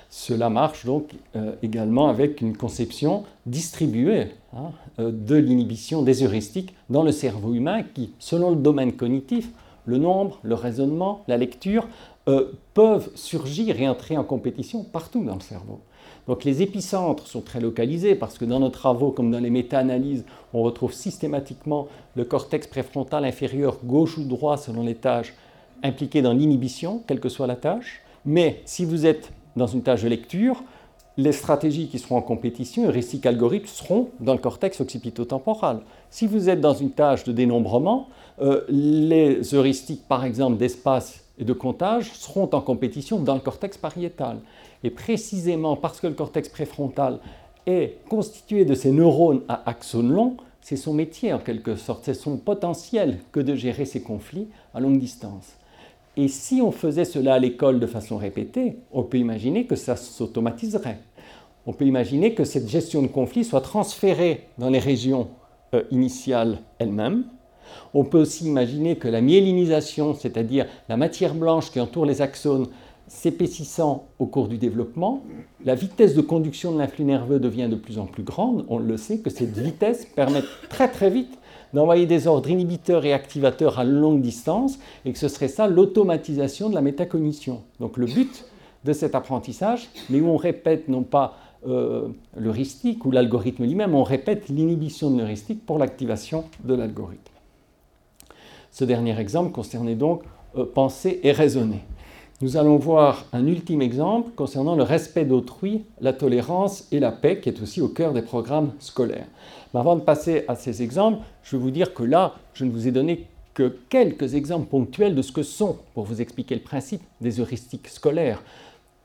[SPEAKER 4] Cela marche donc euh, également avec une conception distribuée hein, euh, de l'inhibition des heuristiques dans le cerveau humain qui, selon le domaine cognitif, le nombre, le raisonnement, la lecture, euh, peuvent surgir et entrer en compétition partout dans le cerveau. Donc les épicentres sont très localisés parce que dans nos travaux, comme dans les méta-analyses, on retrouve systématiquement le cortex préfrontal inférieur gauche ou droit selon les tâches impliquées dans l'inhibition, quelle que soit la tâche. Mais si vous êtes dans une tâche de lecture, les stratégies qui seront en compétition, heuristiques algorithmes, seront dans le cortex occipitotemporal. Si vous êtes dans une tâche de dénombrement, euh, les heuristiques, par exemple, d'espace et de comptage, seront en compétition dans le cortex pariétal. Et précisément parce que le cortex préfrontal est constitué de ces neurones à axones longs, c'est son métier en quelque sorte, c'est son potentiel que de gérer ces conflits à longue distance. Et si on faisait cela à l'école de façon répétée, on peut imaginer que ça s'automatiserait. On peut imaginer que cette gestion de conflit soit transférée dans les régions euh, initiales elles-mêmes. On peut aussi imaginer que la myélinisation, c'est-à-dire la matière blanche qui entoure les axones, s'épaississant au cours du développement, la vitesse de conduction de l'influx nerveux devient de plus en plus grande. On le sait que cette vitesse permet très très vite d'envoyer des ordres inhibiteurs et activateurs à longue distance, et que ce serait ça l'automatisation de la métacognition. Donc le but de cet apprentissage, mais où on répète non pas l'heuristique ou l'algorithme lui-même, on répète l'inhibition de l'heuristique pour l'activation de l'algorithme. Ce dernier exemple concernait donc penser et raisonner. Nous allons voir un ultime exemple concernant le respect d'autrui, la tolérance et la paix, qui est aussi au cœur des programmes scolaires. Mais avant de passer à ces exemples, je vais vous dire que là, je ne vous ai donné que quelques exemples ponctuels de ce que sont, pour vous expliquer le principe, des heuristiques scolaires.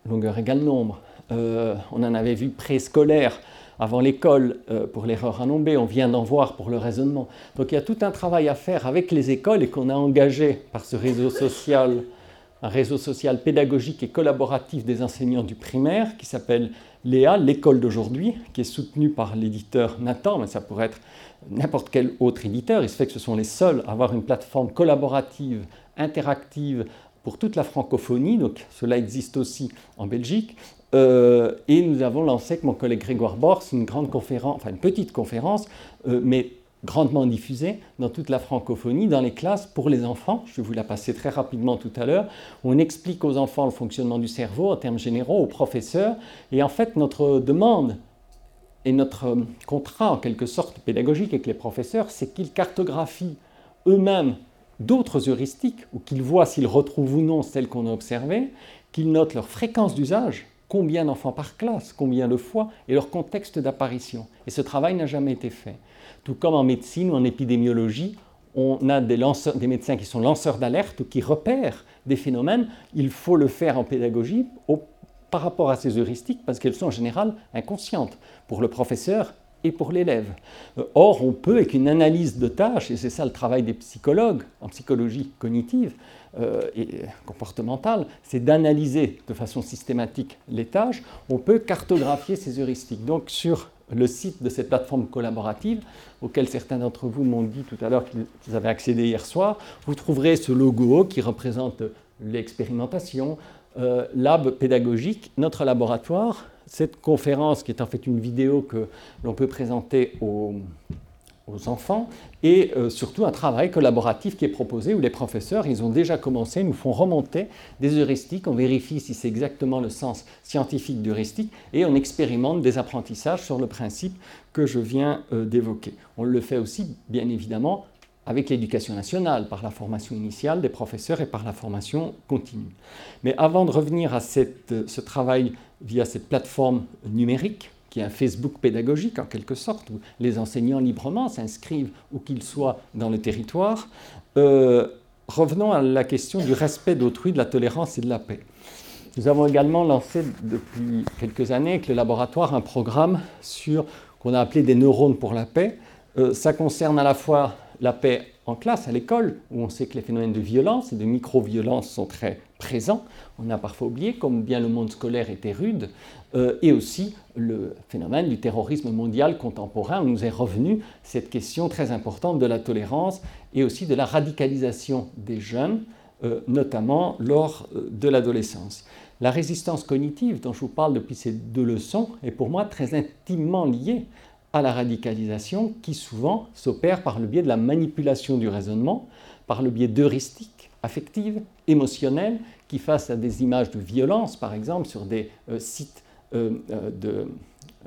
[SPEAKER 4] Longueur égale nombre. Euh, on en avait vu préscolaire avant l'école euh, pour l'erreur à nombre, on vient d'en voir pour le raisonnement. Donc il y a tout un travail à faire avec les écoles et qu'on a engagé par ce réseau social un réseau social pédagogique et collaboratif des enseignants du primaire qui s'appelle Léa, l'école d'aujourd'hui, qui est soutenu par l'éditeur Nathan, mais ça pourrait être n'importe quel autre éditeur. Il se fait que ce sont les seuls à avoir une plateforme collaborative, interactive pour toute la francophonie, donc cela existe aussi en Belgique. Euh, et nous avons lancé avec mon collègue Grégoire Bors une grande conférence, enfin une petite conférence, euh, mais grandement diffusée dans toute la francophonie, dans les classes pour les enfants. Je vais vous la passer très rapidement tout à l'heure. On explique aux enfants le fonctionnement du cerveau en termes généraux, aux professeurs. Et en fait, notre demande et notre contrat, en quelque sorte, pédagogique avec les professeurs, c'est qu'ils cartographient eux-mêmes d'autres heuristiques, ou qu'ils voient s'ils retrouvent ou non celles qu'on a observées, qu'ils notent leur fréquence d'usage, combien d'enfants par classe, combien de fois, et leur contexte d'apparition. Et ce travail n'a jamais été fait. Tout comme en médecine ou en épidémiologie, on a des, médecins qui sont lanceurs d'alerte ou qui repèrent des phénomènes. Il faut le faire en pédagogie par rapport à ces heuristiques parce qu'elles sont en général inconscientes pour le professeur et pour l'élève. Or, on peut, avec une analyse de tâches, et c'est ça le travail des psychologues en psychologie cognitive euh, et comportementale, c'est d'analyser de façon systématique les tâches, on peut cartographier ces heuristiques. Donc, sur le site de cette plateforme collaborative, auquel certains d'entre vous m'ont dit tout à l'heure qu'ils avaient accédé hier soir, vous trouverez ce logo qui représente l'expérimentation, euh, lab pédagogique, notre laboratoire, cette conférence qui est en fait une vidéo que l'on peut présenter aux, enfants et euh, surtout un travail collaboratif qui est proposé où les professeurs, ils ont déjà commencé, nous font remonter des heuristiques, on vérifie si c'est exactement le sens scientifique d'heuristique et on expérimente des apprentissages sur le principe que je viens euh, d'évoquer. On le fait aussi, bien évidemment, avec l'éducation nationale, par la formation initiale des professeurs et par la formation continue. Mais avant de revenir à cette, ce travail via cette plateforme numérique, qui est un Facebook pédagogique en quelque sorte, où les enseignants librement s'inscrivent où qu'ils soient dans le territoire. Euh, revenons à la question du respect d'autrui, de la tolérance et de la paix. Nous avons également lancé depuis quelques années avec le laboratoire un programme sur qu'on a appelé des neurones pour la paix. Euh, ça concerne à la fois la paix en classe, à l'école, où on sait que les phénomènes de violence et de micro-violence sont très présents. On a parfois oublié combien le monde scolaire était rude, euh, et aussi le phénomène du terrorisme mondial contemporain, où nous est revenu cette question très importante de la tolérance et aussi de la radicalisation des jeunes, euh, notamment lors euh, de l'adolescence. La résistance cognitive dont je vous parle depuis ces deux leçons est pour moi très intimement liée à la radicalisation qui souvent s'opère par le biais de la manipulation du raisonnement, par le biais d'heuristiques affectives, émotionnelles, qui face à des images de violence, par exemple, sur des euh, sites euh, euh, de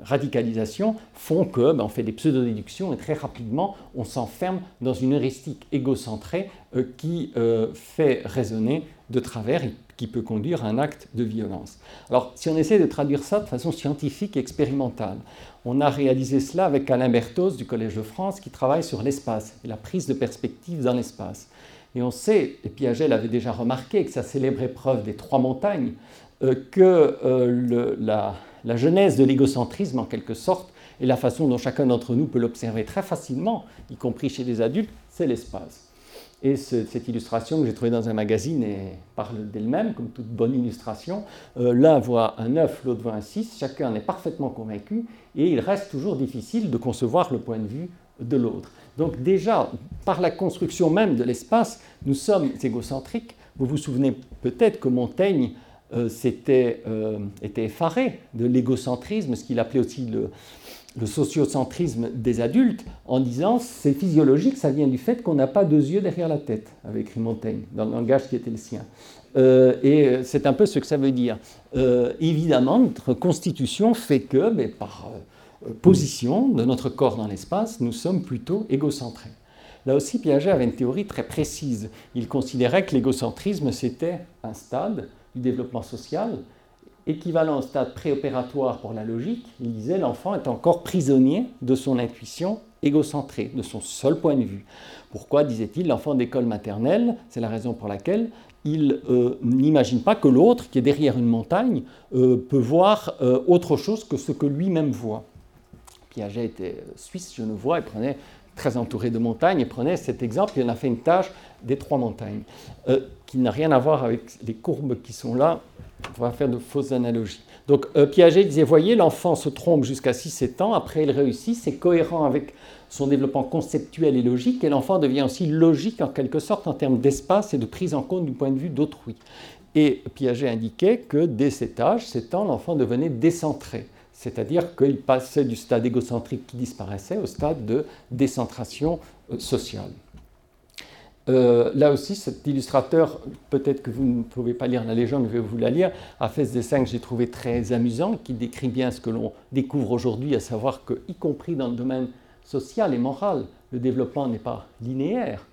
[SPEAKER 4] radicalisation, font que ben, on fait des pseudo-déductions et très rapidement on s'enferme dans une heuristique égocentrée qui fait raisonner de travers et qui peut conduire à un acte de violence. Alors, si on essaie de traduire ça de façon scientifique et expérimentale, on a réalisé cela avec Alain Berthos du Collège de France qui travaille sur l'espace et la prise de perspective dans l'espace. Et on sait, et Piaget l'avait déjà remarqué avec sa célèbre épreuve des trois montagnes, euh, que euh, la genèse de l'égocentrisme, en quelque sorte, et la façon dont chacun d'entre nous peut l'observer très facilement, y compris chez les adultes, c'est l'espace. Et cette illustration que j'ai trouvée dans un magazine parle d'elle-même, comme toute bonne illustration. Euh, l'un voit un 9, l'autre voit un 6, chacun en est parfaitement convaincu, et il reste toujours difficile de concevoir le point de vue de l'autre. Donc déjà, par la construction même de l'espace, nous sommes égocentriques. Vous vous souvenez peut-être que Montaigne euh, euh, était effaré de l'égocentrisme, ce qu'il appelait aussi le, le sociocentrisme des adultes en disant c'est physiologique, ça vient du fait qu'on n'a pas deux yeux derrière la tête, avait écrit Montaigne, dans le langage qui était le sien. et c'est un peu ce que ça veut dire. évidemment, notre constitution fait que, mais par position de notre corps dans l'espace, nous sommes plutôt égocentrés. Là aussi, Piaget avait une théorie très précise. Il considérait que l'égocentrisme, c'était un stade du développement social, équivalent au stade préopératoire pour la logique. Il disait l'enfant est encore prisonnier de son intuition égocentrée, de son seul point de vue. Pourquoi, disait-il, l'enfant d'école maternelle C'est la raison pour laquelle il euh, n'imagine pas que l'autre, qui est derrière une montagne, euh, peut voir euh, autre chose que ce que lui-même voit. Piaget était suisse, je ne vois, et prenait très entouré de montagnes, et prenait cet exemple, il en a fait une tâche des trois montagnes, qui n'a rien à voir avec les courbes qui sont là, on va faire de fausses analogies. Donc euh, Piaget disait, voyez, l'enfant se trompe jusqu'à 6-7 ans, après il réussit, c'est cohérent avec son développement conceptuel et logique, et l'enfant devient aussi logique en quelque sorte en termes d'espace et de prise en compte du point de vue d'autrui. Et Piaget indiquait que dès cet âge, 7 ans, l'enfant devenait décentré c'est-à-dire qu'il passait du stade égocentrique qui disparaissait au stade de décentration euh, sociale. Euh, là aussi, cet illustrateur, peut-être que vous ne pouvez pas lire la légende, je vais vous la lire, a fait ce dessin que j'ai trouvé très amusant, qui décrit bien ce que l'on découvre aujourd'hui, à savoir que, y compris dans le domaine social et moral, le développement n'est pas linéaire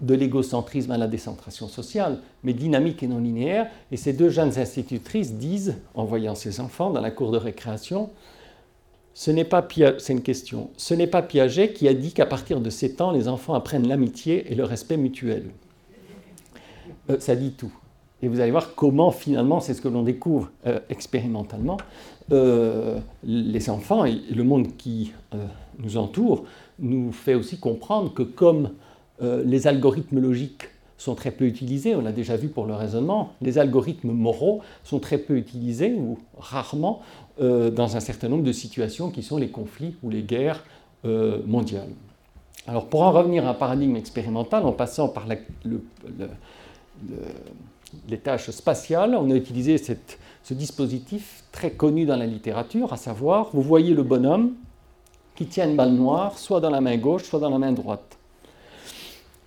[SPEAKER 4] de l'égocentrisme à la décentration sociale, mais dynamique et non linéaire. Et ces deux jeunes institutrices disent, en voyant ces enfants dans la cour de récréation, ce n'est pas c'est une question. Ce n'est pas Piaget qui a dit qu'à partir de 7 ans, les enfants apprennent l'amitié et le respect mutuel. Euh, ça dit tout. Et vous allez voir comment finalement, c'est ce que l'on découvre euh, expérimentalement, euh, les enfants et le monde qui nous entoure nous fait aussi comprendre que comme les algorithmes logiques sont très peu utilisés, on l'a déjà vu pour le raisonnement, les algorithmes moraux sont très peu utilisés ou rarement euh, dans un certain nombre de situations qui sont les conflits ou les guerres euh, mondiales. Alors pour en revenir à un paradigme expérimental, en passant par les tâches spatiales, on a utilisé ce dispositif très connu dans la littérature, à savoir, vous voyez le bonhomme qui tient une balle noire, soit dans la main gauche, soit dans la main droite.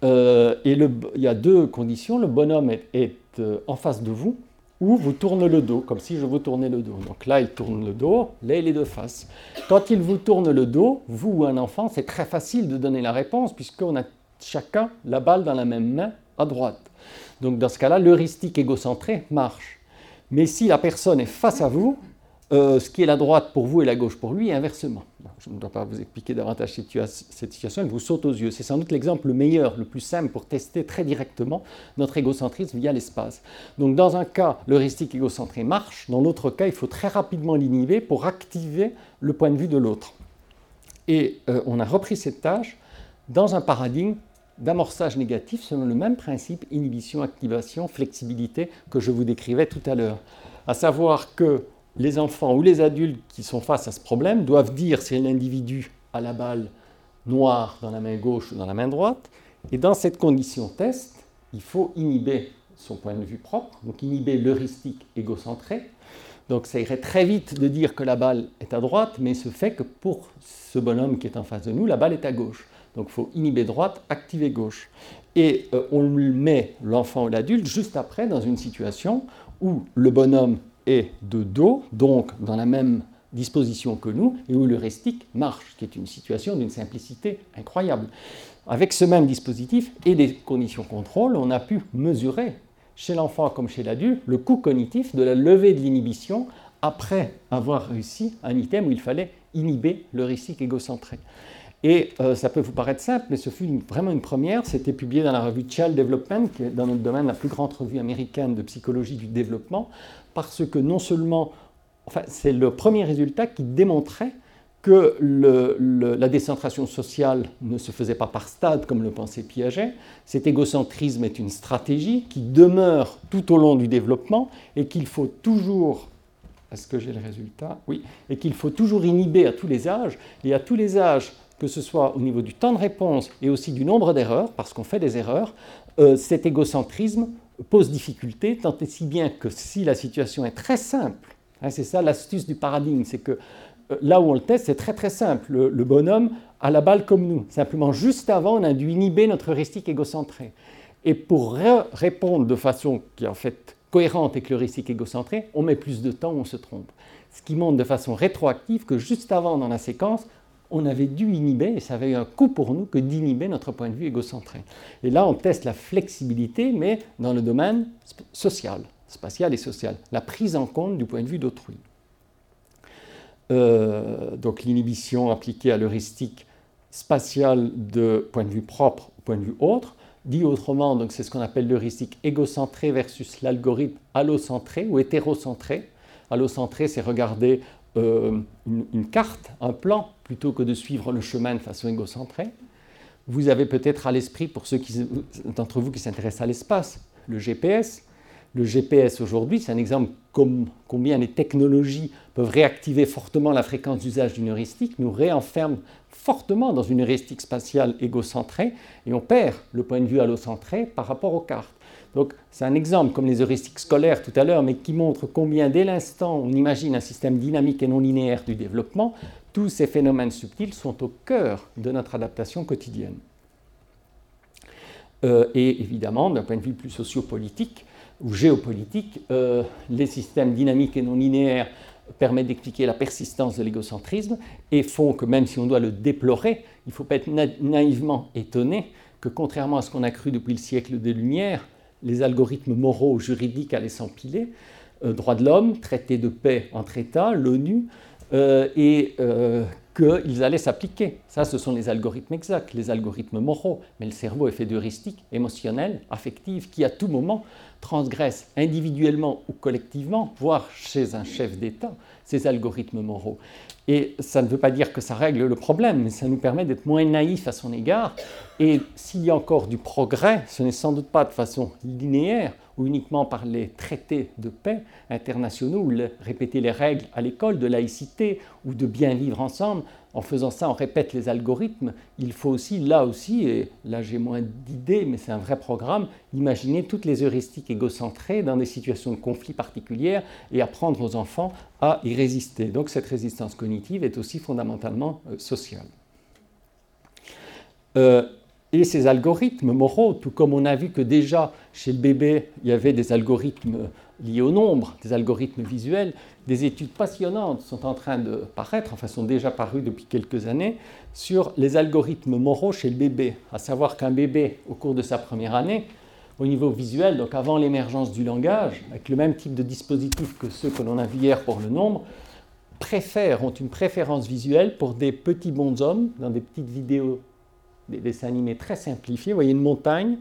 [SPEAKER 4] Euh, et il y a deux conditions. Le bonhomme est, en face de vous ou vous tourne le dos, comme si je vous tournais le dos. Donc là, il tourne le dos, là, il est de face. Quand il vous tourne le dos, vous ou un enfant, c'est très facile de donner la réponse puisqu'on a chacun la balle dans la même main à droite. Donc dans ce cas-là, l'heuristique égocentré marche. Mais si la personne est face à vous, euh, ce qui est la droite pour vous et la gauche pour lui, et inversement. Je ne dois pas vous expliquer davantage cette situation, elle vous saute aux yeux. C'est sans doute l'exemple le meilleur, le plus simple pour tester très directement notre égocentrisme via l'espace. Donc dans un cas, l'heuristique égocentré marche, dans l'autre cas, il faut très rapidement l'inhiber pour activer le point de vue de l'autre. Et euh, on a repris cette tâche dans un paradigme d'amorçage négatif selon le même principe inhibition, activation, flexibilité que je vous décrivais tout à l'heure. À savoir que les enfants ou les adultes qui sont face à ce problème doivent dire si l'individu a la balle noire dans la main gauche ou dans la main droite. Et dans cette condition test, il faut inhiber son point de vue propre, donc inhiber l'heuristique égocentré. Donc ça irait très vite de dire que la balle est à droite, mais ce fait que pour ce bonhomme qui est en face de nous, la balle est à gauche. Donc il faut inhiber droite, activer gauche. Et euh, on met l'enfant ou l'adulte juste après dans une situation où le bonhomme est de dos, donc dans la même disposition que nous, et où l'heuristique marche, qui est une situation d'une simplicité incroyable. Avec ce même dispositif et des conditions contrôle, on a pu mesurer, chez l'enfant comme chez l'adulte, le coût cognitif de la levée de l'inhibition après avoir réussi un item où il fallait inhiber l'heuristique égocentré. Et euh, ça peut vous paraître simple, mais ce fut vraiment une première. C'était publié dans la revue Child Development, qui est dans notre domaine la plus grande revue américaine de psychologie du développement, parce que non seulement, enfin, c'est le premier résultat qui démontrait que la décentration sociale ne se faisait pas par stade comme le pensait Piaget. Cet égocentrisme est une stratégie qui demeure tout au long du développement et qu'il faut toujours est-ce que j'ai le résultat? Oui. Et qu'il faut toujours inhiber à tous les âges. Et à tous les âges, que ce soit au niveau du temps de réponse et aussi du nombre d'erreurs, parce qu'on fait des erreurs, euh, cet égocentrisme pose difficulté, tant et si bien que si la situation est très simple, hein, c'est ça l'astuce du paradigme, c'est que euh, là où on le teste, c'est très très simple. Le, bonhomme a la balle comme nous. Simplement, juste avant, on a dû inhiber notre heuristique égocentré. Et pour répondre de façon qui est en fait cohérente avec l'heuristique égocentré, on met plus de temps, on se trompe. Ce qui montre de façon rétroactive que juste avant dans la séquence, on avait dû inhiber, et ça avait eu un coût pour nous que d'inhiber notre point de vue égocentré. Et là, on teste la flexibilité, mais dans le domaine social, spatial et social, la prise en compte du point de vue d'autrui. Euh, donc l'inhibition appliquée à l'heuristique spatiale de point de vue propre au point de vue autre, dit autrement, donc c'est ce qu'on appelle l'heuristique égocentré versus l'algorithme allocentré ou hétérocentré. Allocentré, c'est regarder euh, une, carte, un plan, plutôt que de suivre le chemin de façon égocentrée. Vous avez peut-être à l'esprit, pour ceux d'entre vous qui s'intéressent à l'espace, le GPS. Le GPS aujourd'hui, c'est un exemple comme combien les technologies peuvent réactiver fortement la fréquence d'usage d'une heuristique, nous réenferment fortement dans une heuristique spatiale égocentrée et on perd le point de vue allocentré par rapport aux cartes. Donc c'est un exemple comme les heuristiques scolaires tout à l'heure, mais qui montre combien dès l'instant on imagine un système dynamique et non linéaire du développement, tous ces phénomènes subtils sont au cœur de notre adaptation quotidienne. Euh, et évidemment, d'un point de vue plus sociopolitique ou géopolitique, euh, les systèmes dynamiques et non linéaires permettent d'expliquer la persistance de l'égocentrisme et font que même si on doit le déplorer, il ne faut pas être naïvement étonné que contrairement à ce qu'on a cru depuis le siècle des Lumières, les algorithmes moraux juridiques allaient s'empiler, euh, droits de l'homme, traité de paix entre États, l'ONU, euh, et euh, qu'ils allaient s'appliquer. Ça, ce sont les algorithmes exacts, les algorithmes moraux. Mais le cerveau est fait d'heuristiques émotionnelles, affectives, qui à tout moment transgressent individuellement ou collectivement, voire chez un chef d'État, ces algorithmes moraux. Et ça ne veut pas dire que ça règle le problème, mais ça nous permet d'être moins naïfs à son égard. Et s'il y a encore du progrès, ce n'est sans doute pas de façon linéaire uniquement par les traités de paix internationaux ou répéter les règles à l'école de laïcité ou de bien vivre ensemble, en faisant ça, on répète les algorithmes. Il faut aussi, là aussi, et là j'ai moins d'idées, mais c'est un vrai programme, imaginer toutes les heuristiques égocentrées dans des situations de conflit particulières et apprendre aux enfants à y résister. Donc cette résistance cognitive est aussi fondamentalement euh, sociale. Euh, et ces algorithmes moraux, tout comme on a vu que déjà chez le bébé, il y avait des algorithmes liés au nombre, des algorithmes visuels, des études passionnantes sont en train de paraître, enfin sont déjà parues depuis quelques années, sur les algorithmes moraux chez le bébé. À savoir qu'un bébé, au cours de sa première année, au niveau visuel, donc avant l'émergence du langage, avec le même type de dispositif que ceux que l'on a vu hier pour le nombre, préfèrent, ont une préférence visuelle pour des petits bons hommes, dans des petites vidéos, des dessins animés très simplifiés. Vous voyez une montagne,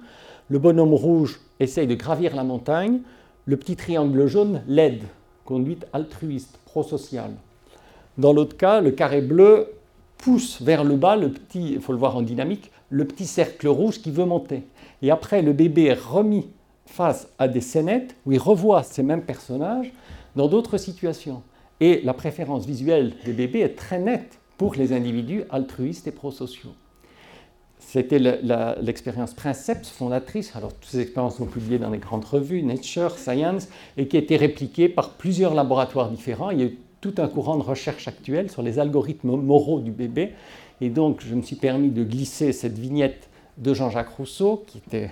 [SPEAKER 4] le bonhomme rouge essaye de gravir la montagne, le petit triangle jaune l'aide conduite altruiste, prosociale. Dans l'autre cas, le carré bleu pousse vers le bas le petit, il faut le voir en dynamique, le petit cercle rouge qui veut monter. Et après, le bébé est remis face à des scénettes où il revoit ces mêmes personnages dans d'autres situations. Et la préférence visuelle des bébés est très nette pour les individus altruistes et prosociaux. C'était l'expérience Princeps fondatrice. Alors, toutes ces expériences sont publiées dans les grandes revues, Nature, Science, et qui a été répliquées par plusieurs laboratoires différents. Il y a eu tout un courant de recherche actuel sur les algorithmes moraux du bébé. Et donc, je me suis permis de glisser cette vignette de Jean-Jacques Rousseau, qui était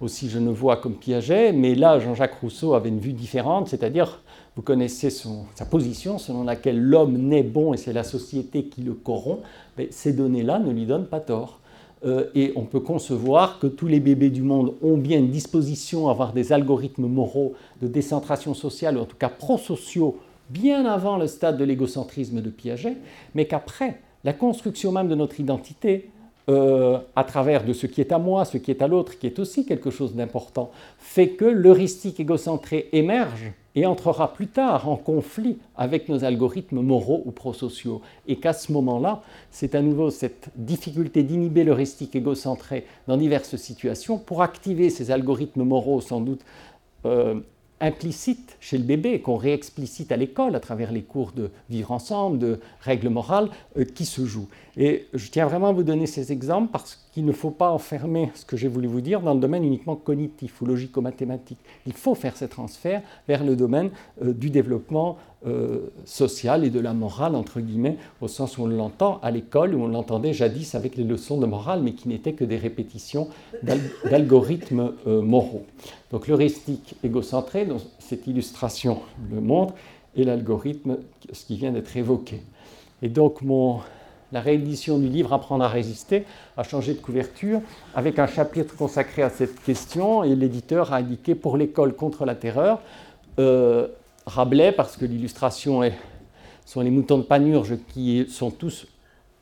[SPEAKER 4] aussi je ne vois comme Piaget, mais là, Jean-Jacques Rousseau avait une vue différente, c'est-à-dire, vous connaissez sa position selon laquelle l'homme naît bon et c'est la société qui le corrompt, mais ces données-là ne lui donnent pas tort. Euh, et on peut concevoir que tous les bébés du monde ont bien une disposition à avoir des algorithmes moraux de décentration sociale, ou en tout cas prosociaux, bien avant le stade de l'égocentrisme de Piaget, mais qu'après, la construction même de notre identité, euh, à travers de ce qui est à moi, ce qui est à l'autre, qui est aussi quelque chose d'important, fait que l'heuristique égocentré émerge et entrera plus tard en conflit avec nos algorithmes moraux ou prosociaux. Et qu'à ce moment-là, c'est à nouveau cette difficulté d'inhiber l'heuristique égocentré dans diverses situations pour activer ces algorithmes moraux sans doute euh, implicite chez le bébé, qu'on réexplicite à l'école à travers les cours de vivre ensemble, de règles morales, euh, qui se jouent. Et je tiens vraiment à vous donner ces exemples parce qu'il ne faut pas enfermer ce que j'ai voulu vous dire dans le domaine uniquement cognitif ou logico-mathématique. Il faut faire ces transferts vers le domaine euh, du développement euh, social et de la morale, entre guillemets, au sens où on l'entend à l'école, où on l'entendait jadis avec les leçons de morale, mais qui n'étaient que des répétitions d'algorithmes moraux. Donc l'heuristique égocentré, dont cette illustration le montre, et l'algorithme, ce qui vient d'être évoqué. Et donc mon, la réédition du livre Apprendre à résister a changé de couverture avec un chapitre consacré à cette question et l'éditeur a indiqué pour l'école contre la terreur euh, Rabelais parce que l'illustration sont les moutons de Panurge qui sont tous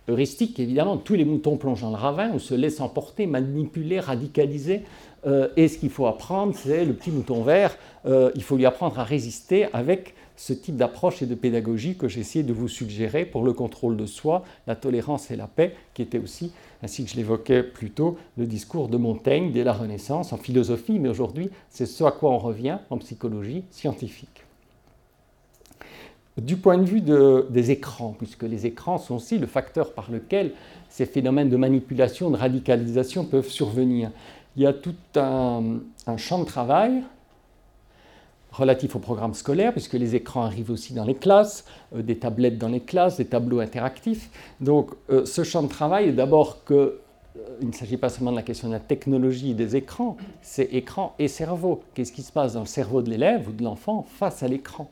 [SPEAKER 4] heuristiques évidemment. Tous les moutons plongent dans le ravin ou se laissent emporter, manipuler, radicaliser. Euh, et ce qu'il faut apprendre, c'est le petit mouton vert. Euh, il faut lui apprendre à résister avec ce type d'approche et de pédagogie que j'ai essayé de vous suggérer pour le contrôle de soi, la tolérance et la paix, qui était aussi, ainsi que je l'évoquais plus tôt, le discours de Montaigne dès la Renaissance, en philosophie, mais aujourd'hui, c'est ce à quoi on revient en psychologie scientifique. Du point de vue des écrans, puisque les écrans sont aussi le facteur par lequel ces phénomènes de manipulation, de radicalisation peuvent survenir, il y a tout un champ de travail relatif au programme scolaire, puisque les écrans arrivent aussi dans les classes, euh, des tablettes dans les classes, des tableaux interactifs. Donc euh, ce champ de travail est d'abord que euh, il ne s'agit pas seulement de la question de la technologie des écrans, c'est écran et cerveau. Qu'est-ce qui se passe dans le cerveau de l'élève ou de l'enfant face à l'écran?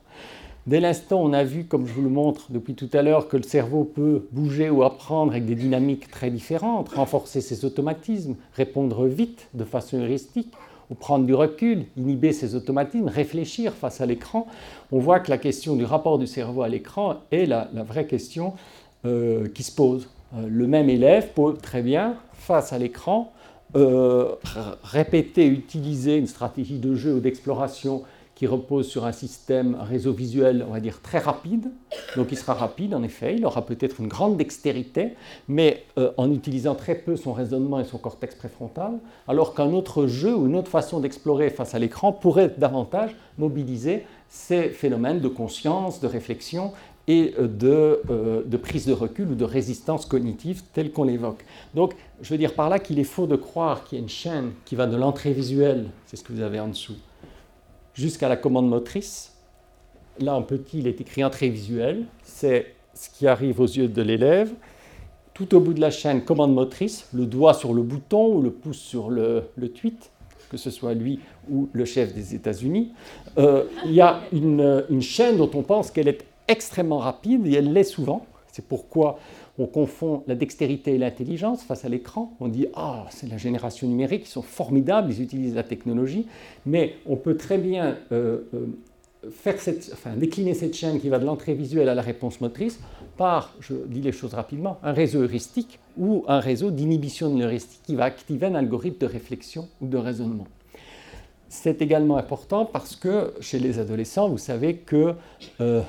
[SPEAKER 4] Dès l'instant, on a vu, comme je vous le montre depuis tout à l'heure, que le cerveau peut bouger ou apprendre avec des dynamiques très différentes, renforcer ses automatismes, répondre vite de façon heuristique, ou prendre du recul, inhiber ses automatismes, réfléchir face à l'écran, on voit que la question du rapport du cerveau à l'écran est la, vraie question euh, qui se pose. Euh, le même élève peut très bien, face à l'écran, euh, répéter, utiliser une stratégie de jeu ou d'exploration qui repose sur un système, réseau visuel, on va dire, très rapide. Donc il sera rapide, en effet, il aura peut-être une grande dextérité, mais euh, en utilisant très peu son raisonnement et son cortex préfrontal, alors qu'un autre jeu ou une autre façon d'explorer face à l'écran pourrait davantage mobiliser ces phénomènes de conscience, de réflexion et euh, de, euh, de, prise de recul ou de résistance cognitive telle qu'on l'évoque. Donc, je veux dire par là qu'il est faux de croire qu'il y a une chaîne qui va de l'entrée visuelle, c'est ce que vous avez en dessous, jusqu'à la commande motrice. Là, en petit, il est écrit entrée visuelle. C'est ce qui arrive aux yeux de l'élève. Tout au bout de la chaîne, commande motrice, le doigt sur le bouton ou le pouce sur le, tweet, que ce soit lui ou le chef des États-Unis. Euh, il y a une chaîne dont on pense qu'elle est extrêmement rapide, et elle l'est souvent. C'est pourquoi on confond la dextérité et l'intelligence face à l'écran. On dit Ah, c'est la génération numérique, ils sont formidables, ils utilisent la technologie. Mais on peut très bien euh, euh, faire cette, enfin, décliner cette chaîne qui va de l'entrée visuelle à la réponse motrice par, je dis les choses rapidement, un réseau heuristique ou un réseau d'inhibition de l'heuristique qui va activer un algorithme de réflexion ou de raisonnement. C'est également important parce que chez les adolescents, vous savez que euh,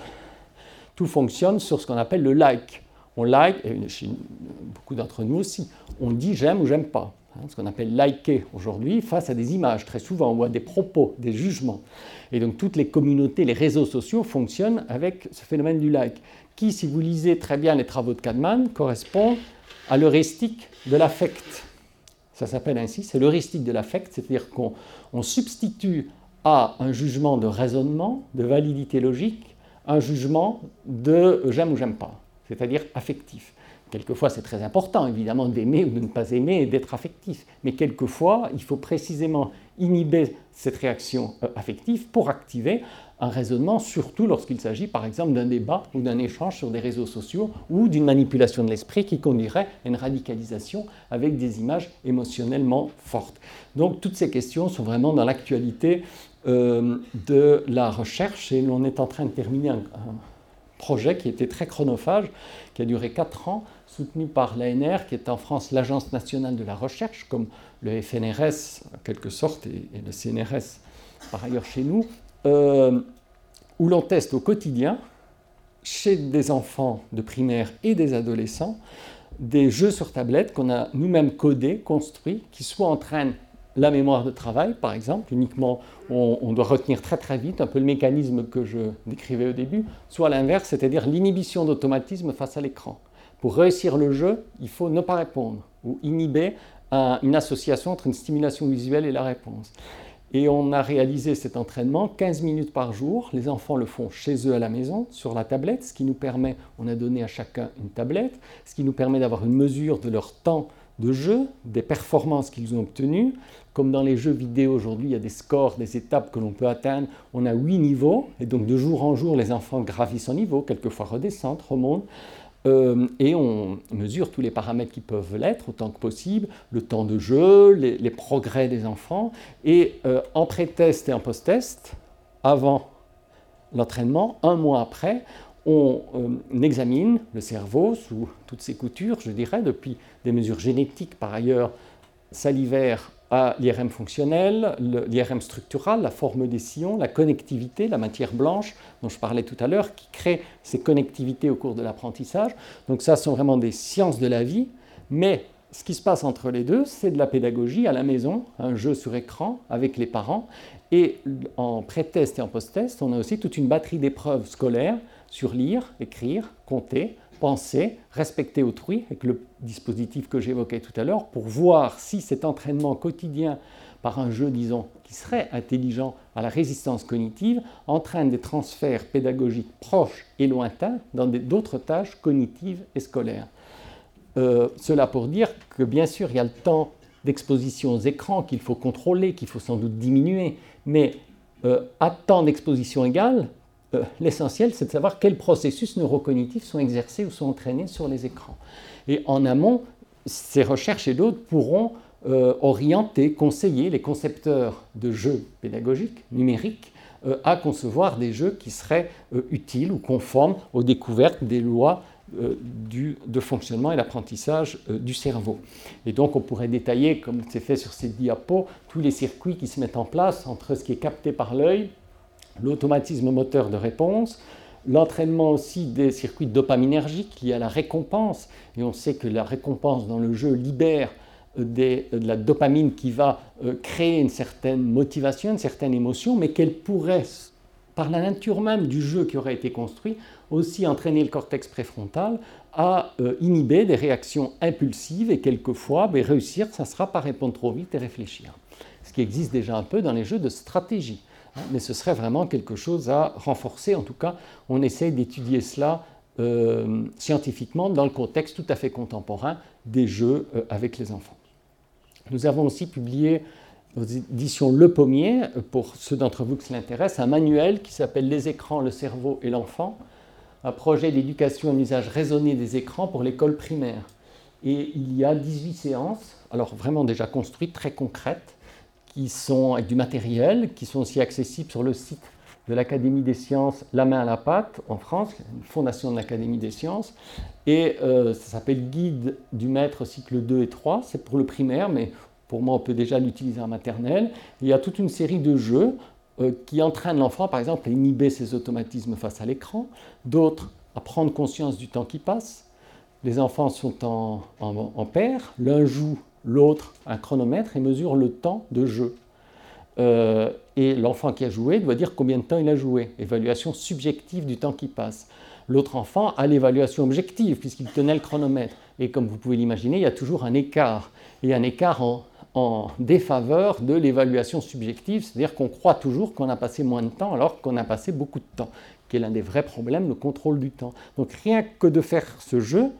[SPEAKER 4] tout fonctionne sur ce qu'on appelle le like on like, et beaucoup d'entre nous aussi, on dit j'aime ou j'aime pas. Hein, ce qu'on appelle liker aujourd'hui, face à des images très souvent, ou à des propos, des jugements. Et donc toutes les communautés, les réseaux sociaux fonctionnent avec ce phénomène du like, qui, si vous lisez très bien les travaux de Kahneman, correspond à l'heuristique de l'affect. Ça s'appelle ainsi, c'est l'heuristique de l'affect, c'est-à-dire qu'on substitue à un jugement de raisonnement, de validité logique, un jugement de j'aime ou j'aime pas c'est-à-dire affectif. Quelquefois, c'est très important, évidemment, d'aimer ou de ne pas aimer et d'être affectif. Mais quelquefois, il faut précisément inhiber cette réaction euh, affective pour activer un raisonnement, surtout lorsqu'il s'agit, par exemple, d'un débat ou d'un échange sur des réseaux sociaux ou d'une manipulation de l'esprit qui conduirait à une radicalisation avec des images émotionnellement fortes. Donc, toutes ces questions sont vraiment dans l'actualité euh, de la recherche et on est en train de terminer un projet qui était très chronophage, qui a duré 4 ans, soutenu par l'ANR, qui est en France l'Agence nationale de la recherche, comme le FNRS en quelque sorte, et, le CNRS par ailleurs chez nous, euh, où l'on teste au quotidien, chez des enfants de primaire et des adolescents, des jeux sur tablette qu'on a nous-mêmes codés, construits, qui soit entraînent la mémoire de travail, par exemple, uniquement on, doit retenir très très vite, un peu le mécanisme que je décrivais au début, soit l'inverse, c'est-à-dire l'inhibition d'automatisme face à l'écran. Pour réussir le jeu, il faut ne pas répondre ou inhiber une association entre une stimulation visuelle et la réponse. Et on a réalisé cet entraînement 15 minutes par jour. Les enfants le font chez eux à la maison, sur la tablette, ce qui nous permet, on a donné à chacun une tablette, ce qui nous permet d'avoir une mesure de leur temps de jeu, des performances qu'ils ont obtenues. Comme dans les jeux vidéo aujourd'hui, il y a des scores, des étapes que l'on peut atteindre. On a huit niveaux, et donc de jour en jour, les enfants gravissent en niveau, quelquefois redescendent, remontent. Euh, et on mesure tous les paramètres qui peuvent l'être autant que possible, le temps de jeu, les, progrès des enfants. Et euh, en pré-test et en post-test, avant l'entraînement, un mois après, on euh, examine le cerveau sous toutes ses coutures, je dirais, depuis des mesures génétiques par ailleurs salivaires à l'IRM fonctionnel, l'IRM structural, la forme des sillons, la connectivité, la matière blanche dont je parlais tout à l'heure, qui crée ces connectivités au cours de l'apprentissage. Donc ça sont vraiment des sciences de la vie, mais ce qui se passe entre les deux, c'est de la pédagogie à la maison, un jeu sur écran avec les parents. Et en pré-test et en post-test, on a aussi toute une batterie d'épreuves scolaires sur lire, écrire, compter, penser, respecter autrui, avec le dispositif que j'évoquais tout à l'heure, pour voir si cet entraînement quotidien par un jeu, disons, qui serait intelligent à la résistance cognitive, entraîne des transferts pédagogiques proches et lointains dans d'autres tâches cognitives et scolaires. Euh, cela pour dire que bien sûr, il y a le temps d'exposition aux écrans qu'il faut contrôler, qu'il faut sans doute diminuer, mais euh, à temps d'exposition égale, euh, l'essentiel, c'est de savoir quels processus neurocognitifs sont exercés ou sont entraînés sur les écrans. Et en amont, ces recherches et d'autres pourront euh, orienter, conseiller les concepteurs de jeux pédagogiques, numériques, euh, à concevoir des jeux qui seraient utiles ou conformes aux découvertes des lois de fonctionnement et d'apprentissage du cerveau. Et donc on pourrait détailler, comme c'est fait sur ces diapos, tous les circuits qui se mettent en place entre ce qui est capté par l'œil, l'automatisme moteur de réponse, l'entraînement aussi des circuits dopaminergiques liés à la récompense, et on sait que la récompense dans le jeu libère euh, euh, de la dopamine qui va euh, créer une certaine motivation, une certaine émotion, mais qu'elle pourrait, par la nature même du jeu qui aurait été construit, aussi entraîner le cortex préfrontal à inhiber des réactions impulsives et quelquefois ben, réussir, ça sera pas répondre trop vite et réfléchir. Ce qui existe déjà un peu dans les jeux de stratégie. Hein, mais ce serait vraiment quelque chose à renforcer. En tout cas, on essaye d'étudier cela euh, scientifiquement dans le contexte tout à fait contemporain des jeux euh, avec les enfants. Nous avons aussi publié aux éditions Le Pommier, euh, pour ceux d'entre vous qui l'intéressent, un manuel qui s'appelle Les écrans, le cerveau et l'enfant, un projet d'éducation et usage raisonné des écrans pour l'école primaire. Et il y a 18 séances, alors vraiment déjà construites, très concrètes, qui sont avec du matériel, qui sont aussi accessibles sur le site de l'Académie des sciences La main à la pâte en France, une fondation de l'Académie des sciences. Et euh, ça s'appelle Guide du maître cycle 2 et 3. C'est pour le primaire, mais pour moi, on peut déjà l'utiliser en maternelle. il y a toute une série de jeux euh, qui entraînent l'enfant, par exemple, à inhiber ses automatismes face à l'écran, d'autres à prendre conscience du temps qui passe. Les enfants sont en, en, en paire, l'un joue l'autre un chronomètre et mesure le temps de jeu. Euh, et l'enfant qui a joué doit dire combien de temps il a joué, évaluation subjective du temps qui passe. L'autre enfant a l'évaluation objective puisqu'il tenait le chronomètre. Et comme vous pouvez l'imaginer, il y a toujours un écart. Et un écart en, défaveur de l'évaluation subjective, c'est-à-dire qu'on croit toujours qu'on a passé moins de temps alors qu'on a passé beaucoup de temps, qui est l'un des vrais problèmes, le contrôle du temps. Donc rien que de faire ce jeu,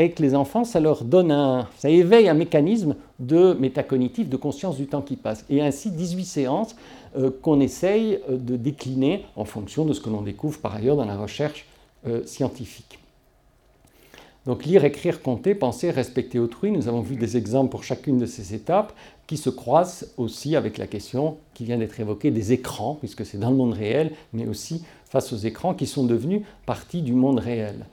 [SPEAKER 4] avec les enfants, ça leur donne un, ça éveille un mécanisme de métacognitif, de conscience du temps qui passe. Et ainsi 18 séances euh, qu'on essaye euh, de décliner en fonction de ce que l'on découvre par ailleurs dans la recherche euh, scientifique. Donc lire, écrire, compter, penser, respecter autrui, nous avons vu des exemples pour chacune de ces étapes qui se croisent aussi avec la question qui vient d'être évoquée des écrans, puisque c'est dans le monde réel, mais aussi face aux écrans qui sont devenus partie du monde réel.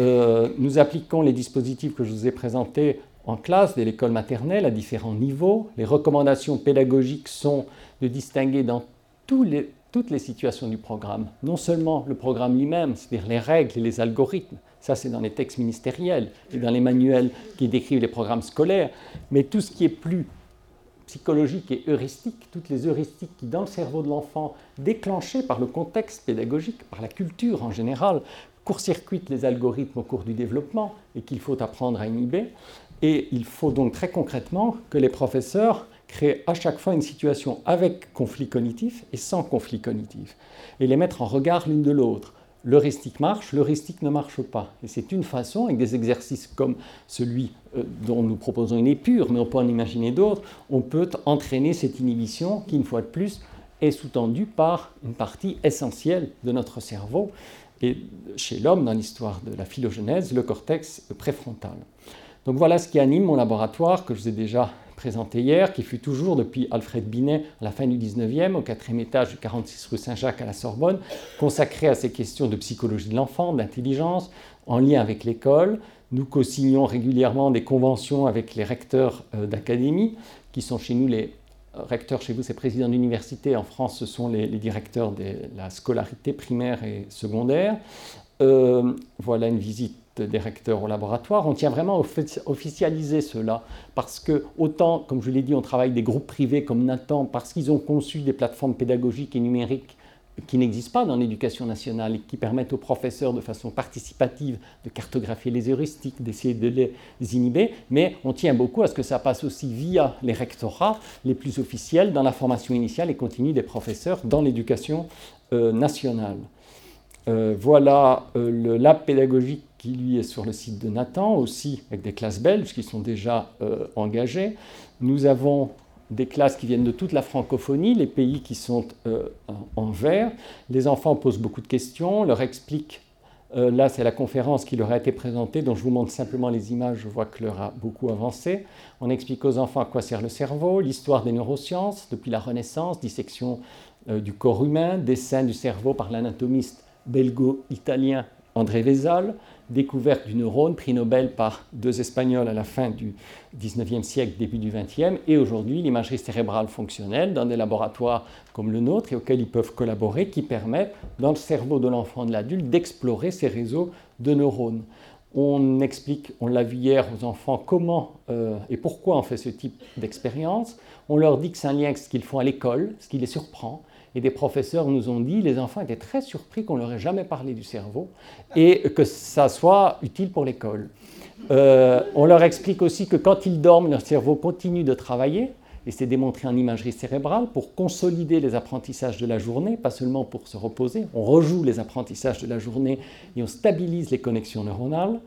[SPEAKER 4] Euh, nous appliquons les dispositifs que je vous ai présentés en classe dès l'école maternelle à différents niveaux. Les recommandations pédagogiques sont de distinguer dans toutes les situations du programme, non seulement le programme lui-même, c'est-à-dire les règles et les algorithmes, ça c'est dans les textes ministériels et dans les manuels qui décrivent les programmes scolaires, mais tout ce qui est plus psychologiques et heuristiques, toutes les heuristiques qui, dans le cerveau de l'enfant, déclenchées par le contexte pédagogique, par la culture en général, court-circuitent les algorithmes au cours du développement et qu'il faut apprendre à inhiber. Et il faut donc très concrètement que les professeurs créent à chaque fois une situation avec conflit cognitif et sans conflit cognitif, et les mettre en regard l'une de l'autre l'heuristique marche, l'heuristique ne marche pas. Et c'est une façon, avec des exercices comme celui euh, dont nous proposons une épure, mais on peut en imaginer d'autres, on peut entraîner cette inhibition qui, une fois de plus, est sous-tendue par une partie essentielle de notre cerveau, et chez l'homme, dans l'histoire de la phylogenèse, le cortex préfrontal. Donc voilà ce qui anime mon laboratoire que je vous ai déjà présenté hier, qui fut toujours depuis Alfred Binet à la fin du 19e, au quatrième étage du 46 rue Saint-Jacques à la Sorbonne, consacré à ces questions de psychologie de l'enfant, d'intelligence, en lien avec l'école. Nous co-signons régulièrement des conventions avec les recteurs euh, d'académie, qui sont chez nous les recteurs, chez vous c'est présidents d'université, en France ce sont les, directeurs de la scolarité primaire et secondaire. Euh, voilà une visite des recteurs au laboratoire. On tient vraiment à officialiser cela parce que autant, comme je l'ai dit, on travaille des groupes privés comme Nathan parce qu'ils ont conçu des plateformes pédagogiques et numériques qui n'existent pas dans l'éducation nationale et qui permettent aux professeurs de façon participative de cartographier les heuristiques, d'essayer de les inhiber, mais on tient beaucoup à ce que ça passe aussi via les rectorats les plus officiels dans la formation initiale et continue des professeurs dans l'éducation euh, nationale. Euh, voilà euh, le lab pédagogique qui lui est sur le site de Nathan, aussi avec des classes belges qui sont déjà engagées. Nous avons des classes qui viennent de toute la francophonie, les pays qui sont en vert. Les enfants posent beaucoup de questions, leur expliquent. là, c'est la conférence qui leur a été présentée, dont je vous montre simplement les images. Je vois que l'heure a beaucoup avancé. On explique aux enfants à quoi sert le cerveau, l'histoire des neurosciences depuis la Renaissance, dissection du corps humain, dessin du cerveau par l'anatomiste belgo-italien André Vézal, découverte du neurone, prix Nobel par deux Espagnols à la fin du 19e siècle, début du 20e, et aujourd'hui l'imagerie cérébrale fonctionnelle dans des laboratoires comme le nôtre et auxquels ils peuvent collaborer, qui permettent, dans le cerveau de l'enfant et de l'adulte, d'explorer ces réseaux de neurones. On explique, on l'a vu hier aux enfants, comment euh, et pourquoi on fait ce type d'expérience. On leur dit que c'est un lien avec ce qu'ils font à l'école, ce qui les surprend. Et des professeurs nous ont dit, les enfants étaient très surpris qu'on leur ait jamais parlé du cerveau et que ça soit utile pour l'école. Euh, on leur explique aussi que quand ils dorment, leur cerveau continue de travailler, et c'est démontré en imagerie cérébrale, pour consolider les apprentissages de la journée, pas seulement pour se reposer. On rejoue les apprentissages de la journée et on stabilise les connexions neuronales.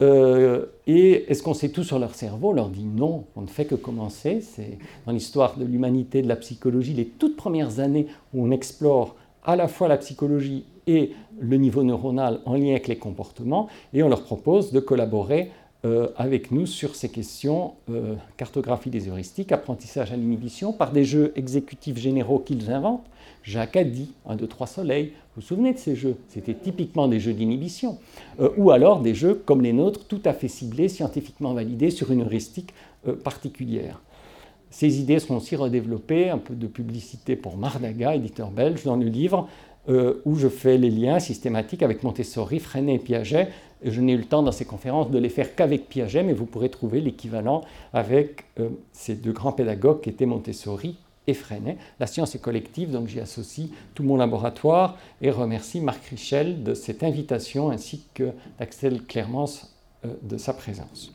[SPEAKER 4] Euh, et est-ce qu'on sait tout sur leur cerveau? On leur dit non, on ne fait que commencer. C'est dans l'histoire de l'humanité, de la psychologie, les toutes premières années où on explore à la fois la psychologie et le niveau neuronal en lien avec les comportements, et on leur propose de collaborer euh, avec nous sur ces questions, euh, cartographie des heuristiques, apprentissage à l'inhibition, par des jeux exécutifs généraux qu'ils inventent. Jacques a dit, 1, 2, 3 soleils, vous vous souvenez de ces jeux? C'était typiquement des jeux d'inhibition. Euh, ou alors des jeux comme les nôtres, tout à fait ciblés, scientifiquement validés sur une heuristique particulière. Ces idées sont aussi redéveloppées, un peu de publicité pour Mardaga, éditeur belge, dans le livre où je fais les liens systématiques avec Montessori, Freinet et Piaget je n'ai eu le temps dans ces conférences de les faire qu'avec Piaget, mais vous pourrez trouver l'équivalent avec euh, ces deux grands pédagogues qui étaient Montessori La science est collective, donc j'y associe tout mon laboratoire et remercie Marc Richel de cette invitation ainsi que d'Axel Clermance euh, de sa présence.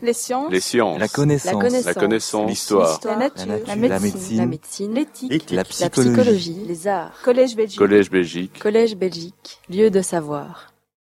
[SPEAKER 1] Les sciences.
[SPEAKER 2] La connaissance. La connaissance. L'histoire.
[SPEAKER 1] La, nature. La, médecine. L'éthique.
[SPEAKER 2] La, psychologie.
[SPEAKER 1] Les arts. Collège Belgique.
[SPEAKER 2] Collège Belgique.
[SPEAKER 1] Collège Belgique. Lieu de savoir.